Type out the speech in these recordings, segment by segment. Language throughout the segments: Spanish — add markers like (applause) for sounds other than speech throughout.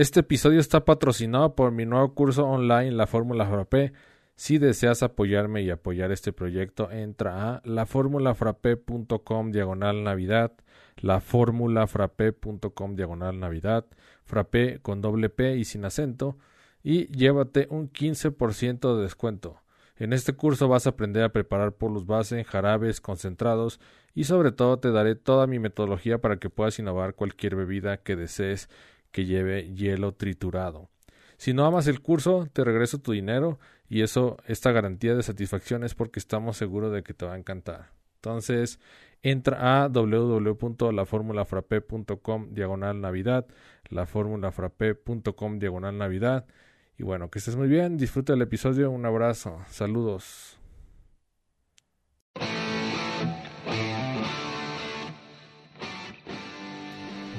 Este episodio está patrocinado por mi nuevo curso online, la Fórmula Frappé. Si deseas apoyarme y apoyar este proyecto, entra a laformulafrappé.com diagonal navidad, diagonal navidad, frappé con doble P y sin acento, y llévate un 15% de descuento. En este curso vas a aprender a preparar polos base, jarabes, concentrados y sobre todo te daré toda mi metodología para que puedas innovar cualquier bebida que desees que lleve hielo triturado. Si no amas el curso, te regreso tu dinero y eso, esta garantía de satisfacción es porque estamos seguros de que te va a encantar. Entonces, entra a www.laformulafrape.com diagonal navidad, laformulafrape.com diagonal navidad. Y bueno, que estés muy bien, disfruta el episodio, un abrazo, saludos.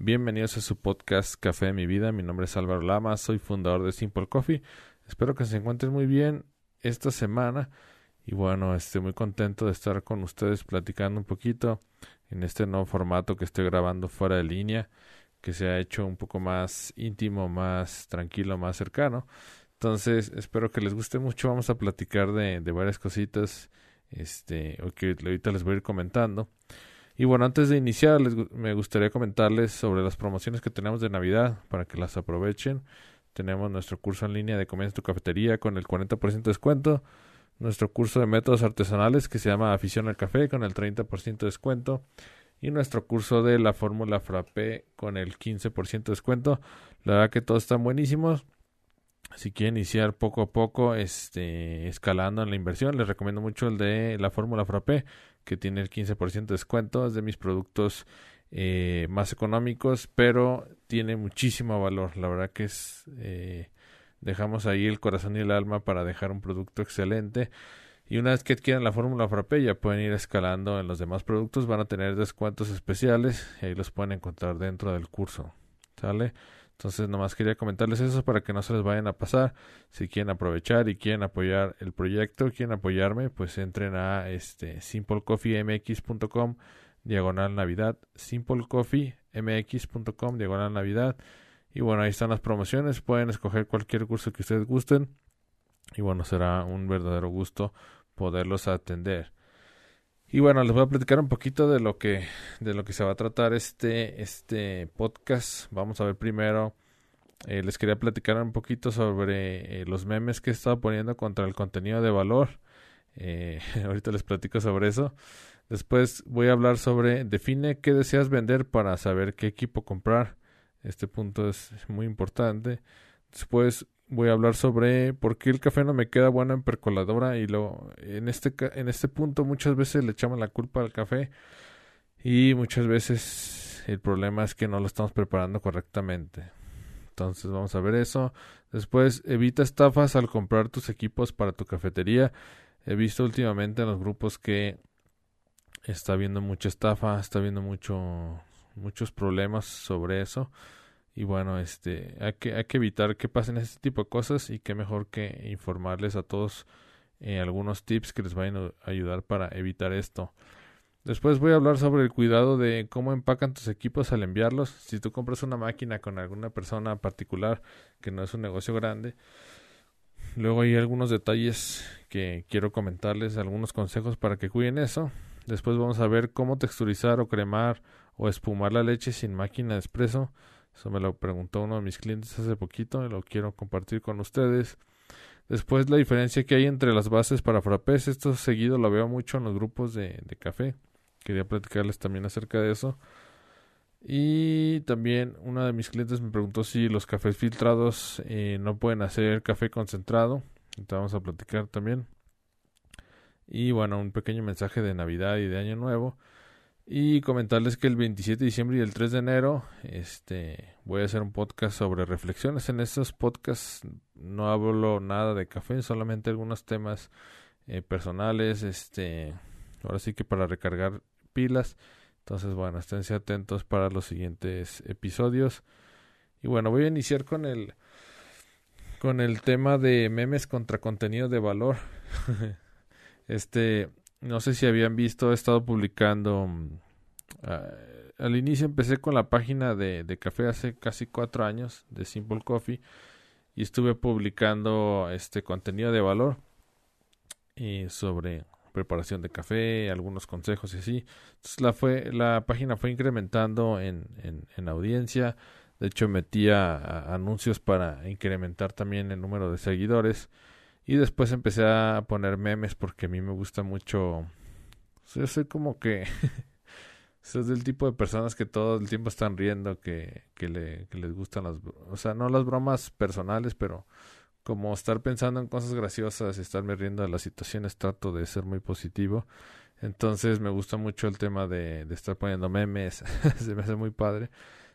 Bienvenidos a su podcast Café de mi vida. Mi nombre es Álvaro Lama, soy fundador de Simple Coffee. Espero que se encuentren muy bien esta semana y bueno, estoy muy contento de estar con ustedes platicando un poquito en este nuevo formato que estoy grabando fuera de línea, que se ha hecho un poco más íntimo, más tranquilo, más cercano. Entonces, espero que les guste mucho. Vamos a platicar de, de varias cositas este, que ahorita les voy a ir comentando. Y bueno, antes de iniciar, les, me gustaría comentarles sobre las promociones que tenemos de Navidad para que las aprovechen. Tenemos nuestro curso en línea de Comienza tu cafetería con el 40% de descuento. Nuestro curso de métodos artesanales que se llama Afición al Café con el 30% de descuento. Y nuestro curso de la fórmula frappé con el 15% de descuento. La verdad que todos están buenísimos. Si quieren iniciar poco a poco este, escalando en la inversión, les recomiendo mucho el de la fórmula frappé que tiene el 15% de descuento. Es de mis productos eh, más económicos, pero tiene muchísimo valor. La verdad que es... Eh, dejamos ahí el corazón y el alma para dejar un producto excelente. Y una vez que adquieran la fórmula frappé ya pueden ir escalando en los demás productos. Van a tener descuentos especiales y ahí los pueden encontrar dentro del curso. ¿Sale? Entonces, nomás quería comentarles eso para que no se les vayan a pasar. Si quieren aprovechar y quieren apoyar el proyecto, quieren apoyarme, pues entren a este simplecoffeemx.com diagonal navidad, simplecoffeemx.com diagonal navidad. Y bueno, ahí están las promociones. Pueden escoger cualquier curso que ustedes gusten. Y bueno, será un verdadero gusto poderlos atender. Y bueno, les voy a platicar un poquito de lo que de lo que se va a tratar este este podcast. Vamos a ver primero eh, les quería platicar un poquito sobre eh, los memes que he estado poniendo contra el contenido de valor. Eh, (laughs) ahorita les platico sobre eso. Después voy a hablar sobre define qué deseas vender para saber qué equipo comprar. Este punto es muy importante. Después voy a hablar sobre por qué el café no me queda bueno en percoladora y lo en este en este punto muchas veces le echamos la culpa al café y muchas veces el problema es que no lo estamos preparando correctamente. Entonces vamos a ver eso. Después evita estafas al comprar tus equipos para tu cafetería. He visto últimamente en los grupos que está habiendo mucha estafa, está habiendo mucho muchos problemas sobre eso y bueno, este, hay que, hay que evitar que pasen este tipo de cosas y qué mejor que informarles a todos eh, algunos tips que les vayan a ayudar para evitar esto. Después voy a hablar sobre el cuidado de cómo empacan tus equipos al enviarlos. Si tú compras una máquina con alguna persona particular que no es un negocio grande, luego hay algunos detalles que quiero comentarles, algunos consejos para que cuiden eso. Después vamos a ver cómo texturizar o cremar o espumar la leche sin máquina de espresso. Eso me lo preguntó uno de mis clientes hace poquito y lo quiero compartir con ustedes. Después la diferencia que hay entre las bases para frappés. Esto seguido lo veo mucho en los grupos de, café. Quería platicarles también acerca de eso. Y también una de mis clientes me preguntó si los cafés filtrados eh, no pueden hacer café concentrado. Entonces vamos a platicar también. Y bueno, un pequeño mensaje de Navidad y de Año Nuevo. Y comentarles que el 27 de diciembre y el 3 de enero este, voy a hacer un podcast sobre reflexiones. En estos podcasts no hablo nada de café, solamente algunos temas eh, personales. Este, ahora sí que para recargar pilas. Entonces, bueno, esténse atentos para los siguientes episodios. Y bueno, voy a iniciar con el con el tema de memes contra contenido de valor. (laughs) este, no sé si habían visto, he estado publicando. Mm, ah, al inicio empecé con la página de, de, café hace casi cuatro años, de Simple Coffee, y estuve publicando este contenido de valor sobre preparación de café, algunos consejos y así. Entonces la fue, la página fue incrementando en, en, en audiencia. De hecho metía anuncios para incrementar también el número de seguidores. Y después empecé a poner memes porque a mí me gusta mucho. Yo soy como que. (laughs) soy del tipo de personas que todo el tiempo están riendo, que, que, le, que les gustan las. O sea, no las bromas personales, pero como estar pensando en cosas graciosas y estarme riendo de las situaciones, trato de ser muy positivo. Entonces me gusta mucho el tema de, de estar poniendo memes. (laughs) Se me hace muy padre.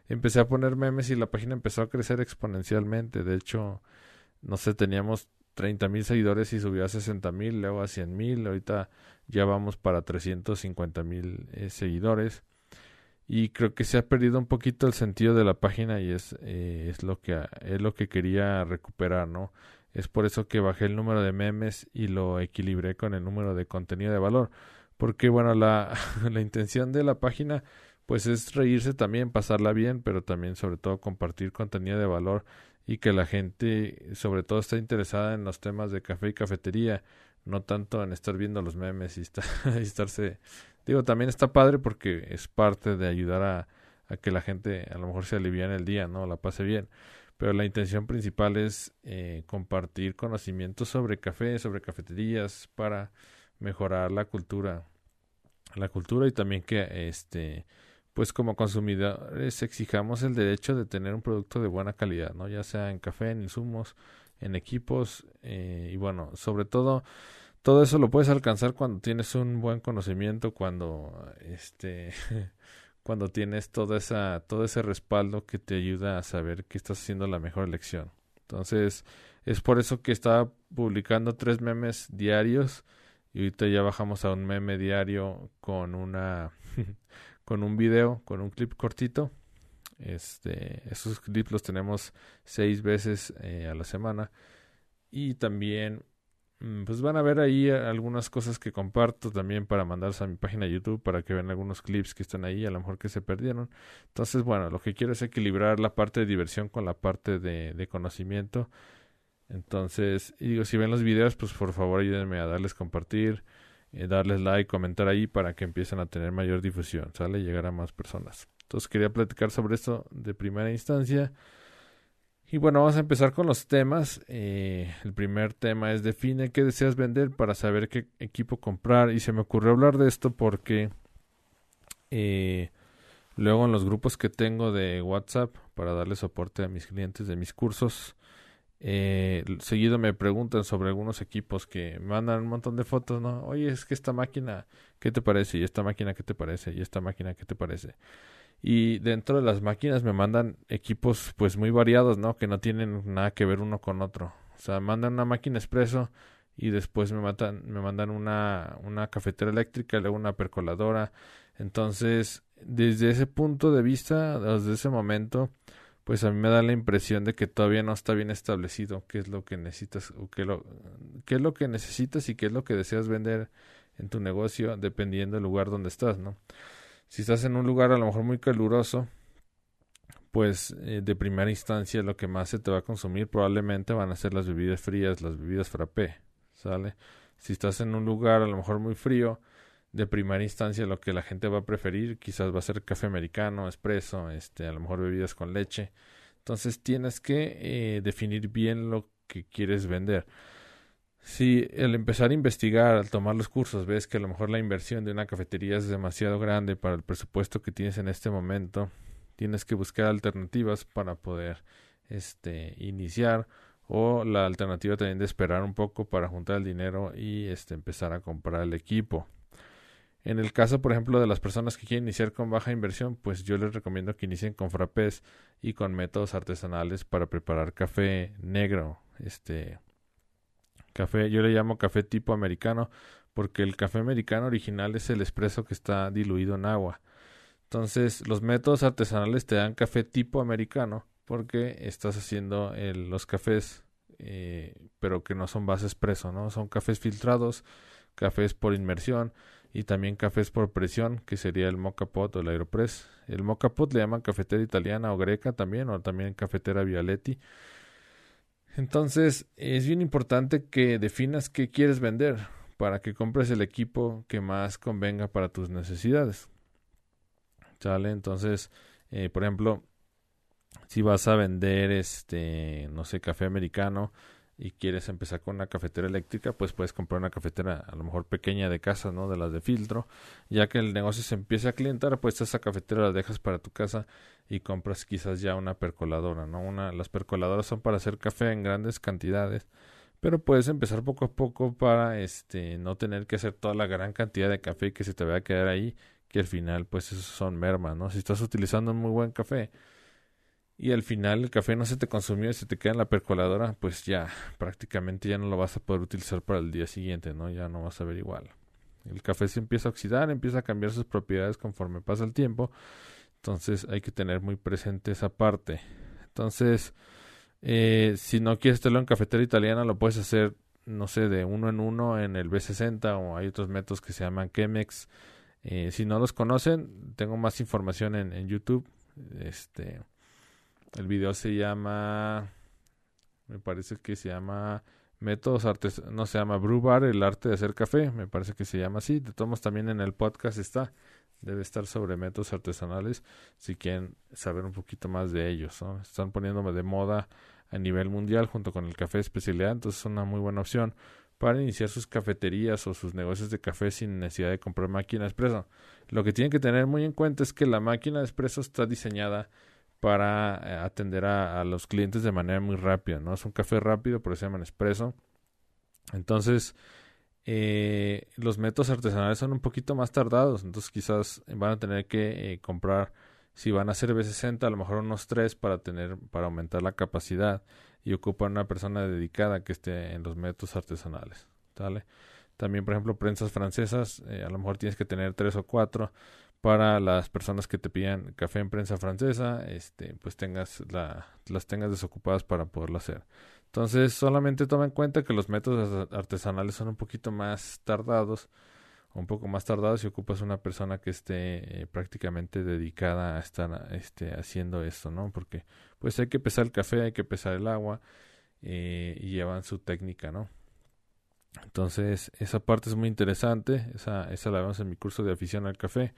Empecé a poner memes y la página empezó a crecer exponencialmente. De hecho, no sé, teníamos 30 mil seguidores y subió a 60 mil, luego a 100 mil, ahorita ya vamos para 350 mil eh, seguidores y creo que se ha perdido un poquito el sentido de la página y es, eh, es lo que es lo que quería recuperar, ¿no? Es por eso que bajé el número de memes y lo equilibré con el número de contenido de valor, porque bueno, la, (laughs) la intención de la página pues es reírse también, pasarla bien, pero también sobre todo compartir contenido de valor y que la gente sobre todo está interesada en los temas de café y cafetería, no tanto en estar viendo los memes y, (laughs) y estarse... Digo, también está padre porque es parte de ayudar a, a que la gente a lo mejor se alivie en el día, ¿no? La pase bien. Pero la intención principal es eh, compartir conocimientos sobre café, sobre cafeterías, para mejorar la cultura. La cultura y también que este pues como consumidores exijamos el derecho de tener un producto de buena calidad, ¿no? Ya sea en café, en insumos, en equipos eh, y bueno, sobre todo todo eso lo puedes alcanzar cuando tienes un buen conocimiento, cuando este (laughs) cuando tienes toda esa todo ese respaldo que te ayuda a saber que estás haciendo la mejor elección. Entonces, es por eso que estaba publicando tres memes diarios y ahorita ya bajamos a un meme diario con una (laughs) con un video, con un clip cortito. Este, esos clips los tenemos seis veces eh, a la semana. Y también, mm, pues van a ver ahí algunas cosas que comparto también para mandarlas a mi página de YouTube para que vean algunos clips que están ahí, a lo mejor que se perdieron. Entonces, bueno, lo que quiero es equilibrar la parte de diversión con la parte de, conocimiento. Entonces, digo, si ven los videos, pues por favor ayúdenme a darles compartir eh, darles like, comentar ahí para que empiecen a tener mayor difusión, ¿sale? Y llegar a más personas. Entonces quería platicar sobre esto de primera instancia. Y bueno, vamos a empezar con los temas. Eh, el primer tema es define qué deseas vender para saber qué equipo comprar. Y se me ocurrió hablar de esto porque eh, luego en los grupos que tengo de WhatsApp para darle soporte a mis clientes de mis cursos, eh, seguido me preguntan sobre algunos equipos que mandan un montón de fotos, ¿no? Oye, es que esta máquina, ¿qué te parece? Y esta máquina, ¿qué te parece? Y esta máquina, ¿qué te parece? Y dentro de las máquinas me mandan equipos pues muy variados, ¿no? Que no tienen nada que ver uno con otro. O sea, mandan una máquina expreso y después me, matan, me mandan una cafetera eléctrica, luego una percoladora. Entonces, desde ese punto de vista, desde ese momento, pues a mí me da la impresión de que todavía no está bien establecido qué es lo que necesitas o qué, lo, qué es lo que necesitas y qué es lo que deseas vender en tu negocio dependiendo del lugar donde estás, ¿no? Si estás en un lugar a lo mejor muy caluroso, pues eh, de primera instancia lo que más se te va a consumir probablemente van a ser las bebidas frías, las bebidas frappé, ¿sale? Si estás en un lugar a lo mejor muy frío, de primera instancia lo que la gente va a preferir quizás va a ser café americano, espresso, este, a lo mejor bebidas con leche. Entonces tienes que eh, definir bien lo que quieres vender. Si al empezar a investigar, al tomar los cursos, ves que a lo mejor la inversión de una cafetería es demasiado grande para el presupuesto que tienes en este momento, tienes que buscar alternativas para poder este iniciar o la alternativa también de esperar un poco para juntar el dinero y este empezar a comprar el equipo. En el caso, por ejemplo, de las personas que quieren iniciar con baja inversión, pues yo les recomiendo que inicien con frappés y con métodos artesanales para preparar café negro. Este café, yo le llamo café tipo americano, porque el café americano original es el espresso que está diluido en agua. Entonces, los métodos artesanales te dan café tipo americano, porque estás haciendo los cafés, eh, pero que no son base espresso, ¿no? Son cafés filtrados, cafés por inmersión y también cafés por presión, que sería el mocha pot o el aeropress. El mocha pot le llaman cafetera italiana o greca también, o también cafetera Vialetti. Entonces, es bien importante que definas qué quieres vender para que compres el equipo que más convenga para tus necesidades. ¿Sale? Entonces, eh, por ejemplo, si vas a vender este, no sé, café americano, y quieres empezar con una cafetera eléctrica, pues puedes comprar una cafetera a lo mejor pequeña de casa, ¿no? De las de filtro. Ya que el negocio se empiece a clientar, pues esa cafetera la dejas para tu casa y compras quizás ya una percoladora, ¿no? Una, las percoladoras son para hacer café en grandes cantidades, pero puedes empezar poco a poco para este no tener que hacer toda la gran cantidad de café que se te vaya a quedar ahí, que al final pues esos son mermas, ¿no? Si estás utilizando un muy buen café, y al final el café no se te consumió y se te queda en la percoladora, pues ya prácticamente ya no lo vas a poder utilizar para el día siguiente, ¿no? Ya no vas a ver igual. El café se empieza a oxidar, empieza a cambiar sus propiedades conforme pasa el tiempo, entonces hay que tener muy presente esa parte. Entonces, eh, si no quieres tenerlo en cafetera italiana, lo puedes hacer, no sé, de uno en uno en el B60 o hay otros métodos que se llaman Chemex. Eh, si no los conocen, tengo más información en, en YouTube. Este, el video se llama, me parece que se llama Métodos Artes, no se llama Brew el arte de hacer café, me parece que se llama así. De todos también en el podcast está, debe estar sobre métodos artesanales si quieren saber un poquito más de ellos. ¿no? Están poniéndome de moda a nivel mundial junto con el café de especialidad, entonces es una muy buena opción para iniciar sus cafeterías o sus negocios de café sin necesidad de comprar máquina de. Lo que tienen que tener muy en cuenta es que la máquina de espresso está diseñada para eh, atender a, los clientes de manera muy rápida, ¿no? Es un café rápido, por eso se llaman espresso. Entonces, eh, los métodos artesanales son un poquito más tardados, entonces quizás van a tener que eh, comprar, si van a hacer B60, a lo mejor unos tres para tener, para aumentar la capacidad y ocupar una persona dedicada que esté en los métodos artesanales, ¿vale? También, por ejemplo, prensas francesas, a lo mejor tienes que tener tres o cuatro para las personas que te pidan café en prensa francesa, este, pues tengas la, las tengas desocupadas para poderlo hacer. Entonces, solamente toma en cuenta que los métodos artesanales son un poquito más tardados, un poco más tardados y ocupas una persona que esté eh, prácticamente dedicada a estar este, haciendo esto, ¿no? Porque pues hay que pesar el café, hay que pesar el agua eh, y llevan su técnica, ¿no? Entonces, esa parte es muy interesante, esa, esa la vemos en mi curso de afición al café.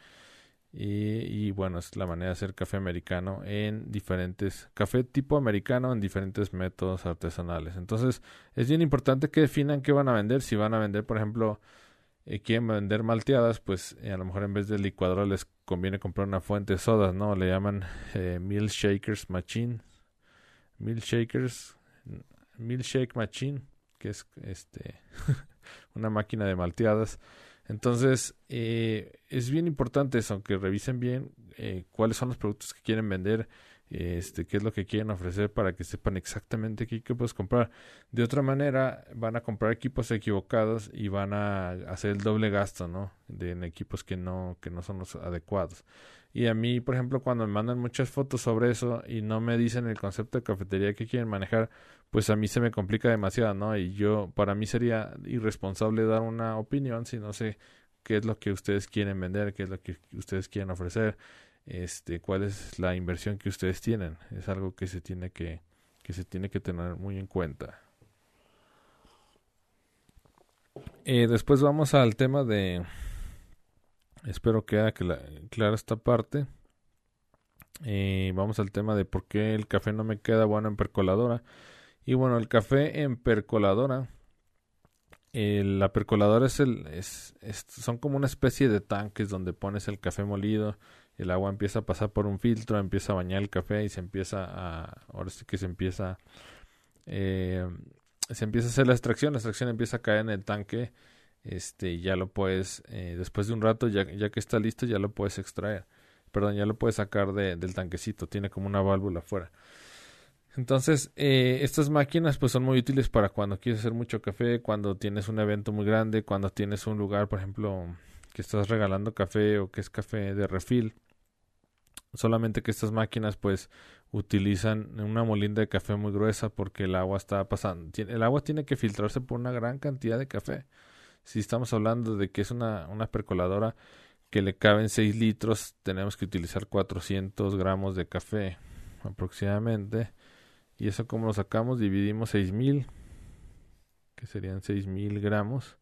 Y, bueno, es la manera de hacer café americano en diferentes, café tipo americano en diferentes métodos artesanales. Entonces, es bien importante que definan qué van a vender. Si van a vender, por ejemplo, eh, quieren vender malteadas, pues eh, a lo mejor en vez de licuadora les conviene comprar una fuente de sodas, ¿no? Le llaman eh, Shakers Machine. Shakers, Shake Machine, que es este (laughs) una máquina de malteadas. Entonces, eh, es bien importante eso, que revisen bien eh, cuáles son los productos que quieren vender, este, qué es lo que quieren ofrecer para que sepan exactamente qué, puedes comprar. De otra manera, van a comprar equipos equivocados y van a hacer el doble gasto, ¿no? De en equipos que no, que no son los adecuados. Y a mí, por ejemplo, cuando me mandan muchas fotos sobre eso y no me dicen el concepto de cafetería que quieren manejar, pues a mí se me complica demasiado, ¿no? Y yo, para mí sería irresponsable dar una opinión si no sé qué es lo que ustedes quieren vender, qué es lo que ustedes quieren ofrecer, este, cuál es la inversión que ustedes tienen. Es algo que se tiene que, que se tiene que tener muy en cuenta. Eh, después vamos al tema de Espero que quede clara esta parte. Eh, vamos al tema de por qué el café no me queda bueno en percoladora. Y bueno, el café en percoladora. la percoladora es el, son como una especie de tanques donde pones el café molido, el agua empieza a pasar por un filtro, empieza a bañar el café y se empieza a, ahora sí que se empieza, eh, se empieza a hacer la extracción, la extracción empieza a caer en el tanque este ya lo puedes eh, después de un rato ya, ya que está listo ya lo puedes extraer. Perdón ya lo puedes sacar de, del tanquecito tiene como una válvula afuera. Entonces eh, estas máquinas pues son muy útiles para cuando quieres hacer mucho café cuando tienes un evento muy grande cuando tienes un lugar por ejemplo que estás regalando café o que es café de refil. Solamente que estas máquinas pues utilizan una molinda de café muy gruesa porque el agua está pasando el agua tiene que filtrarse por una gran cantidad de café si estamos hablando de que es una, una percoladora que le caben 6 litros, tenemos que utilizar 400 gramos de café aproximadamente. Y eso como lo sacamos, dividimos 6000, que serían 6000 gramos.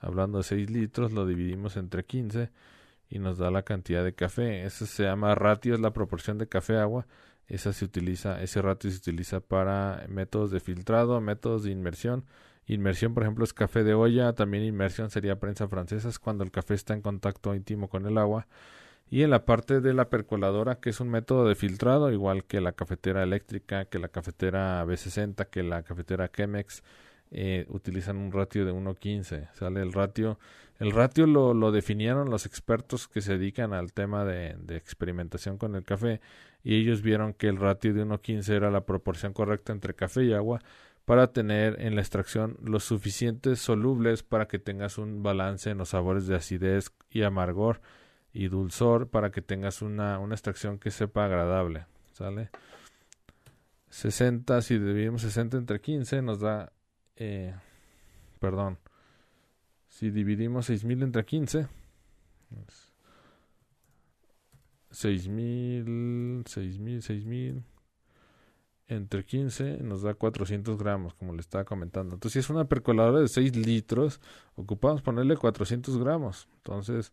Hablando de 6 litros, lo dividimos entre 15 y nos da la cantidad de café. Eso se llama ratio, es la proporción de café-agua. Esa se utiliza, ese ratio se utiliza para métodos de filtrado, métodos de inmersión Inmersión, por ejemplo, es café de olla. También inmersión sería prensa francesa, es cuando el café está en contacto íntimo con el agua. Y en la parte de la percoladora, que es un método de filtrado, igual que la cafetera eléctrica, que la cafetera B60, que la cafetera Chemex, eh, utilizan un ratio de 1.15. Sale el ratio. El ratio lo, lo, definieron los expertos que se dedican al tema de, de, experimentación con el café y ellos vieron que el ratio de 1.15 era la proporción correcta entre café y agua para tener en la extracción los suficientes solubles para que tengas un balance en los sabores de acidez y amargor y dulzor para que tengas una, una extracción que sepa agradable. ¿Sale? 60, si dividimos 60 entre 15 nos da, eh, perdón, si dividimos 6000 entre 15, 6000, 6000, 6000, entre 15 nos da 400 gramos, como le estaba comentando. Entonces, si es una percoladora de 6 litros, ocupamos ponerle 400 gramos. Entonces,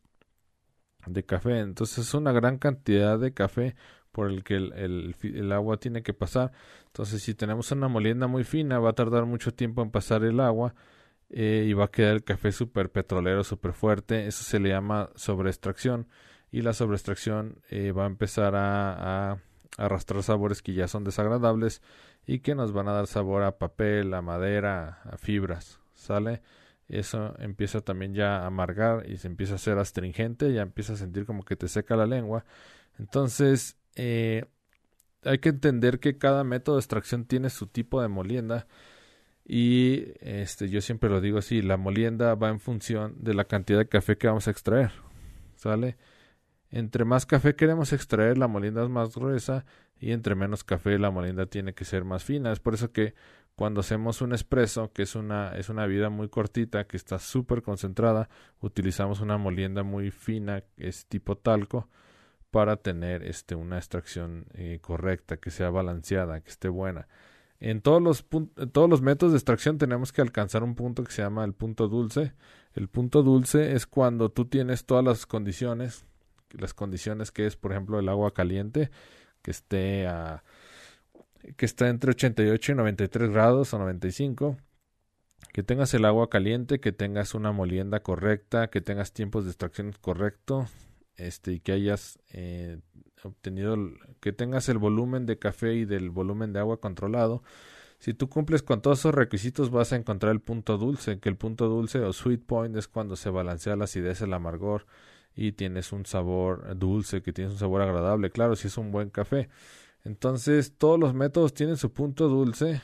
de café. Entonces, es una gran cantidad de café por el que el, el, agua tiene que pasar. Entonces, si tenemos una molienda muy fina, va a tardar mucho tiempo en pasar el agua eh, y va a quedar el café súper petrolero, súper fuerte. Eso se le llama sobreextracción. Y la sobreextracción eh, va a empezar a arrastrar sabores que ya son desagradables y que nos van a dar sabor a papel, a madera, a fibras, ¿sale? Eso empieza también ya a amargar y se empieza a hacer astringente, ya empieza a sentir como que te seca la lengua. Entonces, eh, hay que entender que cada método de extracción tiene su tipo de molienda y este yo siempre lo digo así, la molienda va en función de la cantidad de café que vamos a extraer, ¿sale? Entre más café queremos extraer, la molienda es más gruesa y entre menos café la molienda tiene que ser más fina. Es por eso que cuando hacemos un espresso, que es una, es una vida muy cortita, que está súper concentrada, utilizamos una molienda muy fina, es tipo talco, para tener este, una extracción eh, correcta, que sea balanceada, que esté buena. En todos los, todos los métodos de extracción tenemos que alcanzar un punto que se llama el punto dulce. El punto dulce es cuando tú tienes todas las condiciones las condiciones que es, por ejemplo, el agua caliente, que esté a que está entre 88 y 93 grados o 95, que tengas el agua caliente, que tengas una molienda correcta, que tengas tiempos de extracción correcto, este y que hayas eh, obtenido que tengas el volumen de café y del volumen de agua controlado. Si tú cumples con todos esos requisitos vas a encontrar el punto dulce, que el punto dulce o sweet point es cuando se balancea la acidez, el amargor, y tienes un sabor dulce, que tienes un sabor agradable, claro, si es un buen café. Entonces, todos los métodos tienen su punto dulce.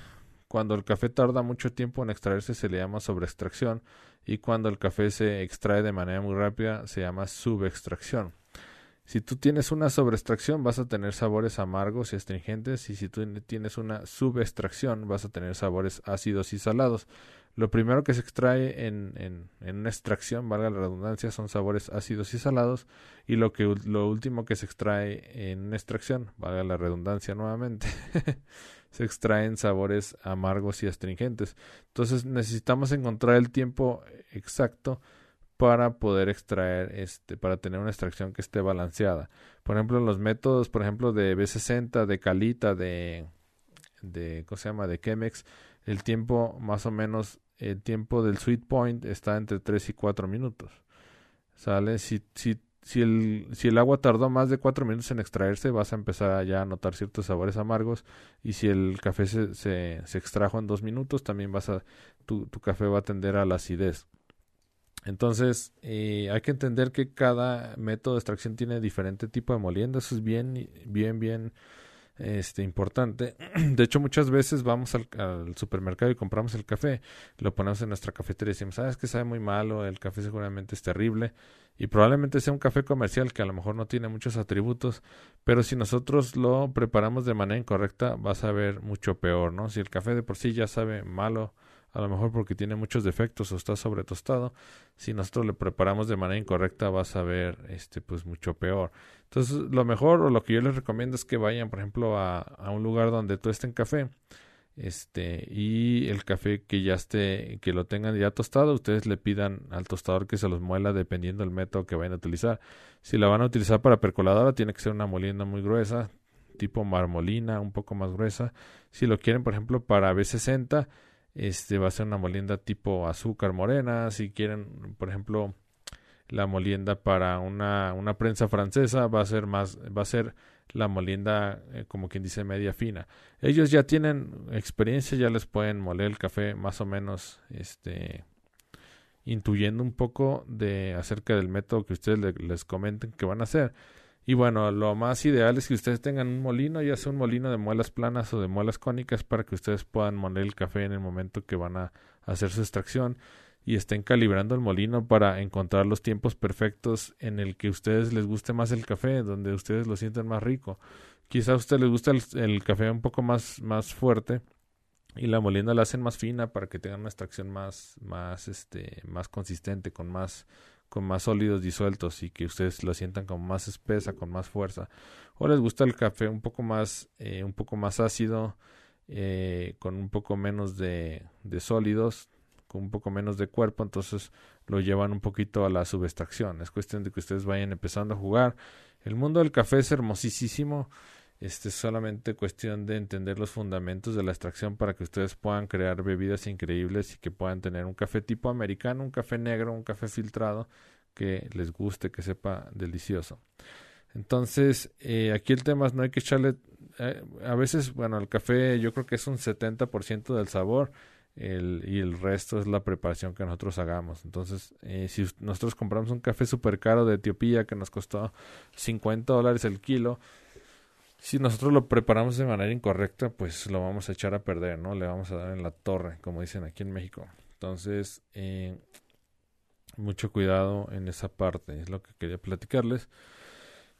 Cuando el café tarda mucho tiempo en extraerse se le llama sobreextracción y cuando el café se extrae de manera muy rápida se llama subextracción. Si tú tienes una sobreextracción vas a tener sabores amargos y astringentes y si tú tienes una subextracción vas a tener sabores ácidos y salados. Lo primero que se extrae en, en, en, una extracción, valga la redundancia, son sabores ácidos y salados. Y lo, que, lo último que se extrae en una extracción, valga la redundancia nuevamente, (laughs) se extraen sabores amargos y astringentes. Entonces necesitamos encontrar el tiempo exacto para poder extraer, este, para tener una extracción que esté balanceada. Por ejemplo, los métodos, por ejemplo, de B60, de Calita, de, de, ¿cómo se llama? De Chemex, el tiempo más o menos el tiempo del sweet point está entre 3 y 4 minutos. ¿Sale? Si, si, si, el, si el agua tardó más de 4 minutos en extraerse, vas a empezar ya a notar ciertos sabores amargos. Y si el café se, se, extrajo en 2 minutos, también vas a, tu, tu café va a tender a la acidez. Entonces, eh, hay que entender que cada método de extracción tiene diferente tipo de molienda. Eso es bien, bien, bien este, importante. (clears throat) De hecho, muchas veces vamos al, supermercado y compramos el café, lo ponemos en nuestra cafetería y decimos, sabes que sabe muy malo, el café seguramente es terrible y probablemente sea un café comercial que a lo mejor no tiene muchos atributos, pero si nosotros lo preparamos de manera incorrecta va a saber mucho peor, ¿no? Si el café de por sí ya sabe malo, a lo mejor porque tiene muchos defectos o está sobre tostado, si nosotros lo preparamos de manera incorrecta va a saber este pues mucho peor. Entonces, lo mejor o lo que yo les recomiendo es que vayan, por ejemplo, a, un lugar donde tuesten café este y el café que ya esté que lo tengan ya tostado ustedes le pidan al tostador que se los muela dependiendo del método que vayan a utilizar. Si la van a utilizar para percoladora tiene que ser una molienda muy gruesa tipo marmolina un poco más gruesa. Si lo quieren por ejemplo para B60 este va a ser una molienda tipo azúcar morena. Si quieren por ejemplo la molienda para una, una prensa francesa va a ser más va a ser la molienda, eh, como quien dice, media fina. Ellos ya tienen experiencia, ya les pueden moler el café más o menos, este, intuyendo un poco de acerca del método que ustedes les comenten que van a hacer. Y bueno, lo más ideal es que ustedes tengan un molino, ya sea un molino de muelas planas o de muelas cónicas, para que ustedes puedan moler el café en el momento que van a hacer su extracción y estén calibrando el molino para encontrar los tiempos perfectos en el que a ustedes les guste más el café, donde ustedes lo sienten más rico. Quizá a usted les gusta el, café un poco más, más fuerte y la molienda la hacen más fina para que tengan una extracción más, más, este, más consistente, con más, con más sólidos disueltos y que ustedes lo sientan como más espesa, con más fuerza. O les gusta el café un poco más, eh, un poco más ácido, eh, con un poco menos de, de sólidos, con un poco menos de cuerpo, entonces lo llevan un poquito a la subextracción. Es cuestión de que ustedes vayan empezando a jugar. El mundo del café es hermosísimo. Este es solamente cuestión de entender los fundamentos de la extracción para que ustedes puedan crear bebidas increíbles y que puedan tener un café tipo americano, un café negro, un café filtrado que les guste, que sepa delicioso. Entonces, eh, aquí el tema es no hay que echarle, eh, a veces, bueno, el café yo creo que es un 70% del sabor y el resto es la preparación que nosotros hagamos. Entonces, eh, si nosotros compramos un café súper caro de Etiopía que nos costó 50 dólares el kilo, si nosotros lo preparamos de manera incorrecta, pues lo vamos a echar a perder, ¿no? Le vamos a dar en la torre, como dicen aquí en México. Entonces, eh, mucho cuidado en esa parte, es lo que quería platicarles.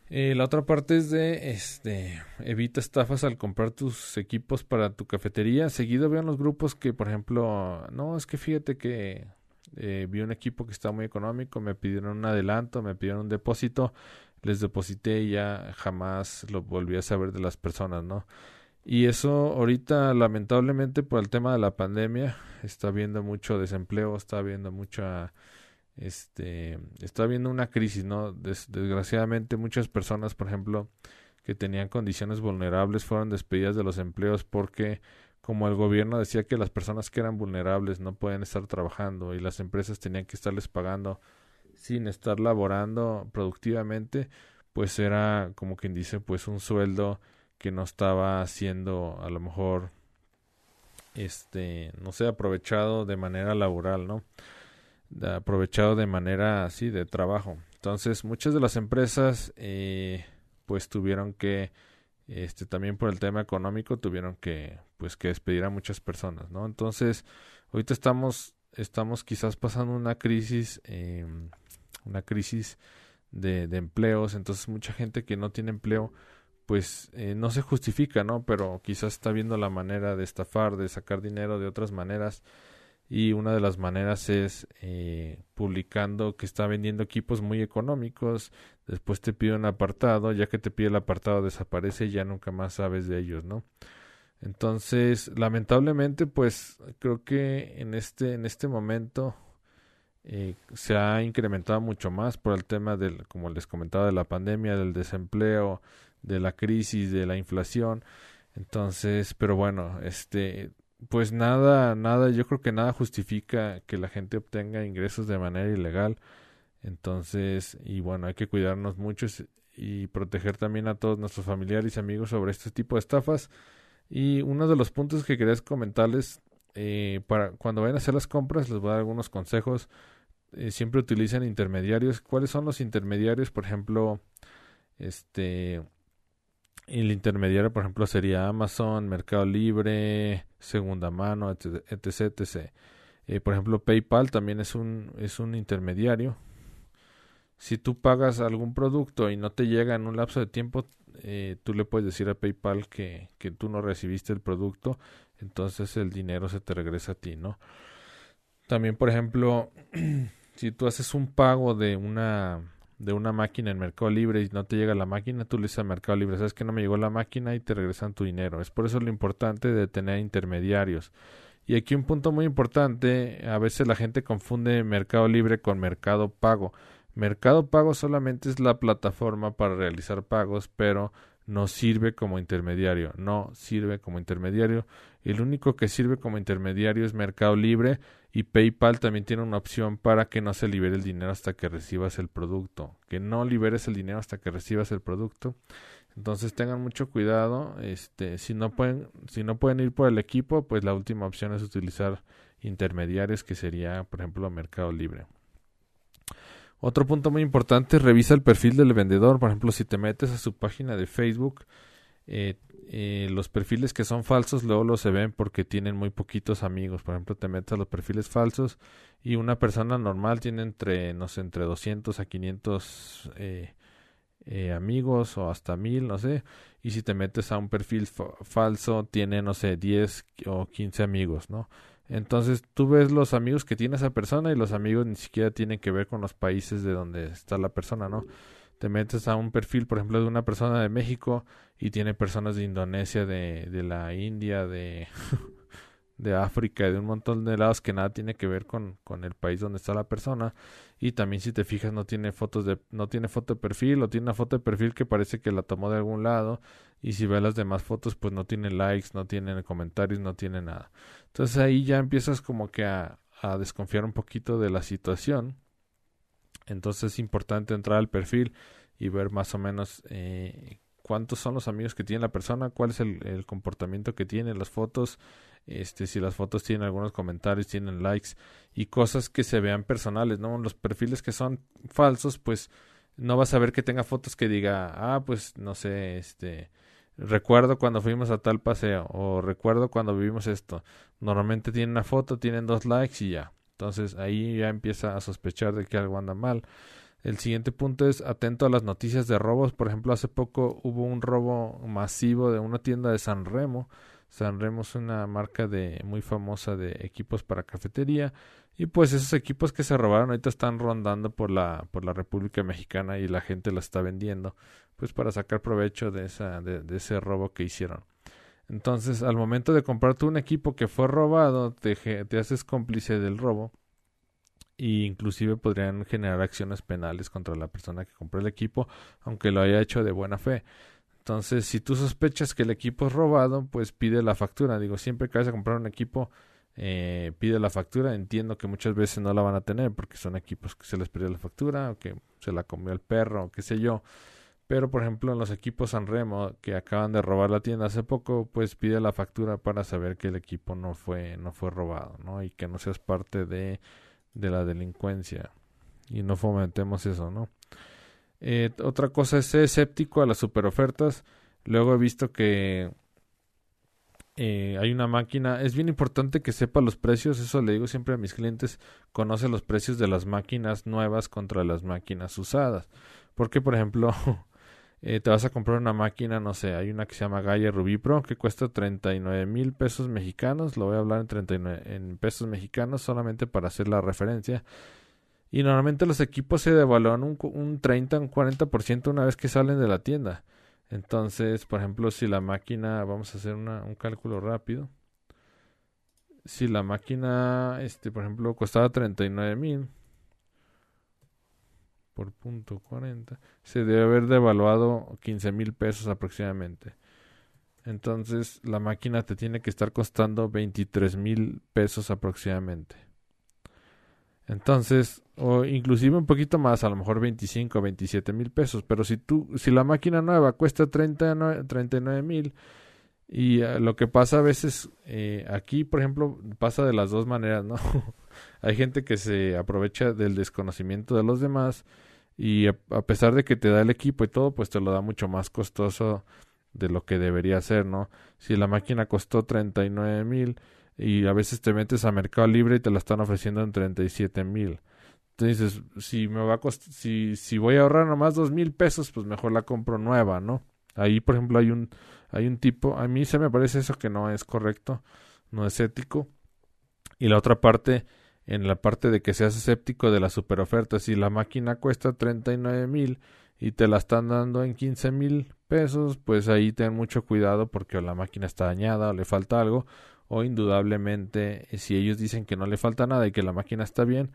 Eh, la otra parte es de, este, evita estafas al comprar tus equipos para tu cafetería. Seguido vean los grupos que, por ejemplo, no, es que fíjate que eh, vi un equipo que está muy económico, me pidieron un adelanto, me pidieron un depósito, les deposité y ya jamás lo volví a saber de las personas, ¿no? Y eso ahorita, lamentablemente, por el tema de la pandemia, está habiendo mucho desempleo, está habiendo mucha este, está habiendo una crisis, ¿no? desgraciadamente muchas personas, por ejemplo, que tenían condiciones vulnerables fueron despedidas de los empleos porque como el gobierno decía que las personas que eran vulnerables no pueden estar trabajando y las empresas tenían que estarles pagando sin estar laborando productivamente, pues era como quien dice, pues un sueldo que no estaba siendo a lo mejor este, no sé, aprovechado de manera laboral, ¿no? Aprovechado de manera así de trabajo. Entonces muchas de las empresas eh, pues tuvieron que este también por el tema económico tuvieron que pues que despedir a muchas personas, ¿no? Entonces ahorita estamos estamos quizás pasando una crisis eh, una crisis de, de, empleos, entonces mucha gente que no tiene empleo pues eh, no se justifica, ¿no? Pero quizás está viendo la manera de estafar, de sacar dinero de otras maneras y una de las maneras es eh, publicando que está vendiendo equipos muy económicos, después te pide un apartado, ya que te pide el apartado desaparece y ya nunca más sabes de ellos, ¿no? Entonces, lamentablemente, pues creo que en este, en este momento eh, se ha incrementado mucho más por el tema del, como les comentaba, de la pandemia, del desempleo, de la crisis, de la inflación. Entonces, pero bueno, este pues nada, nada, yo creo que nada justifica que la gente obtenga ingresos de manera ilegal. Entonces, y bueno, hay que cuidarnos mucho y proteger también a todos nuestros familiares y amigos sobre este tipo de estafas. Y uno de los puntos que quería comentarles, eh, para cuando vayan a hacer las compras, les voy a dar algunos consejos. eh, siempre utilizan intermediarios. ¿Cuáles son los intermediarios? Por ejemplo, este el intermediario, por ejemplo, sería Amazon, Mercado Libre, segunda mano, etc. etc. Eh, por ejemplo, PayPal también es un, es un intermediario. Si tú pagas algún producto y no te llega en un lapso de tiempo, eh, tú le puedes decir a PayPal que, que tú no recibiste el producto, entonces el dinero se te regresa a ti, ¿no? También, por ejemplo, (clears throat) si tú haces un pago de una de una máquina en Mercado Libre y no te llega la máquina, tú le dices a Mercado Libre, sabes que no me llegó la máquina y te regresan tu dinero. Es por eso lo importante de tener intermediarios. Y aquí un punto muy importante, a veces la gente confunde Mercado Libre con Mercado Pago. Mercado Pago solamente es la plataforma para realizar pagos, pero no sirve como intermediario, no sirve como intermediario. El único que sirve como intermediario es Mercado Libre y PayPal también tiene una opción para que no se libere el dinero hasta que recibas el producto, que no liberes el dinero hasta que recibas el producto. Entonces tengan mucho cuidado, este, si no pueden ir por el equipo, pues la última opción es utilizar intermediarios que sería, por ejemplo, Mercado Libre. Otro punto muy importante, revisa el perfil del vendedor. Por ejemplo, si te metes a su página de Facebook, eh, eh, los perfiles que son falsos luego los se ven porque tienen muy poquitos amigos. Por ejemplo, te metes a los perfiles falsos y una persona normal tiene entre, no sé, entre 200 a 500 eh, amigos o hasta 1000, no sé. Y si te metes a un perfil falso, tiene, no sé, 10 o 15 amigos, ¿no? Entonces tú ves los amigos que tiene esa persona y los amigos ni siquiera tienen que ver con los países de donde está la persona, ¿no? Te metes a un perfil, por ejemplo, de una persona de México y tiene personas de Indonesia, de, de la India, de, (laughs) de África, de un montón de lados que nada tiene que ver con, con el país donde está la persona. Y también si te fijas no tiene fotos de, no tiene foto de perfil o tiene una foto de perfil que parece que la tomó de algún lado. Y si ves las demás fotos pues no tiene likes, no tiene comentarios, no tiene nada. Entonces ahí ya empiezas como que a, a desconfiar un poquito de la situación. Entonces es importante entrar al perfil y ver más o menos eh, cuántos son los amigos que tiene la persona, cuál es el, el comportamiento que tiene, las fotos, este, si las fotos tienen algunos comentarios, tienen likes y cosas que se vean personales, ¿no? Los perfiles que son falsos, pues no vas a ver que tenga fotos que diga, ah, pues no sé, este, recuerdo cuando fuimos a tal paseo o recuerdo cuando vivimos esto. Normalmente tienen una foto, tienen dos likes y ya. Entonces ahí ya empieza a sospechar de que algo anda mal. El siguiente punto es atento a las noticias de robos. Por ejemplo, hace poco hubo un robo masivo de una tienda de San Remo Sanremo es una marca de muy famosa de equipos para cafetería y pues esos equipos que se robaron ahorita están rondando por la por la República Mexicana y la gente la está vendiendo pues para sacar provecho de esa de, ese robo que hicieron. Entonces, al momento de comprarte un equipo que fue robado, te, haces cómplice del robo e inclusive podrían generar acciones penales contra la persona que compró el equipo, aunque lo haya hecho de buena fe. Entonces, si tú sospechas que el equipo es robado, pues pide la factura. Digo, siempre que vayas a comprar un equipo, eh, pide la factura. Entiendo que muchas veces no la van a tener porque son equipos que se les perdió la factura o que se la comió el perro o qué sé yo. Pero, por ejemplo, en los equipos Sanremo que acaban de robar la tienda hace poco, pues pide la factura para saber que el equipo no fue, no fue robado, ¿no? Y que no seas parte de, de la delincuencia. Y no fomentemos eso, ¿no? Eh, otra cosa es ser escéptico a las superofertas. Luego he visto que eh, hay una máquina. Es bien importante que sepa los precios. Eso le digo siempre a mis clientes. Conoce los precios de las máquinas nuevas contra las máquinas usadas. Porque, por ejemplo, (laughs) eh, te vas a comprar una máquina, no sé, hay una que se llama Gaia Ruby Pro que cuesta 39 mil pesos mexicanos. Lo voy a hablar en 39 en pesos mexicanos solamente para hacer la referencia. Y normalmente los equipos se devalúan un, un 30, un 40% una vez que salen de la tienda. Entonces, por ejemplo, si la máquina, vamos a hacer un cálculo rápido. Si la máquina, este, por ejemplo, costaba 39 mil por punto 40, se debe haber devaluado 15 mil pesos aproximadamente. Entonces, la máquina te tiene que estar costando 23 mil pesos aproximadamente. Entonces, o inclusive un poquito más, a lo mejor 25 o 27 mil pesos. Pero si tú, si la máquina nueva cuesta 39 mil Y eh, lo que pasa a veces eh, aquí, por ejemplo, pasa de las dos maneras, ¿no? (laughs) Hay gente que se aprovecha del desconocimiento de los demás y a, pesar de que te da el equipo y todo, pues te lo da mucho más costoso de lo que debería ser, ¿no? Si la máquina costó 39 mil y a veces te metes a Mercado Libre y te la están ofreciendo en 37 mil. Entonces, si me va a si, si voy a ahorrar nomás dos mil pesos, pues mejor la compro nueva, ¿no? Ahí, por ejemplo, hay un, hay un tipo, a mí se me parece eso que no es correcto, no es ético. Y la otra parte, en la parte de que seas escéptico de la superoferta, si la máquina cuesta 39 mil y te la están dando en 15 mil pesos, pues ahí ten mucho cuidado porque la máquina está dañada o le falta algo, o indudablemente si ellos dicen que no le falta nada y que la máquina está bien,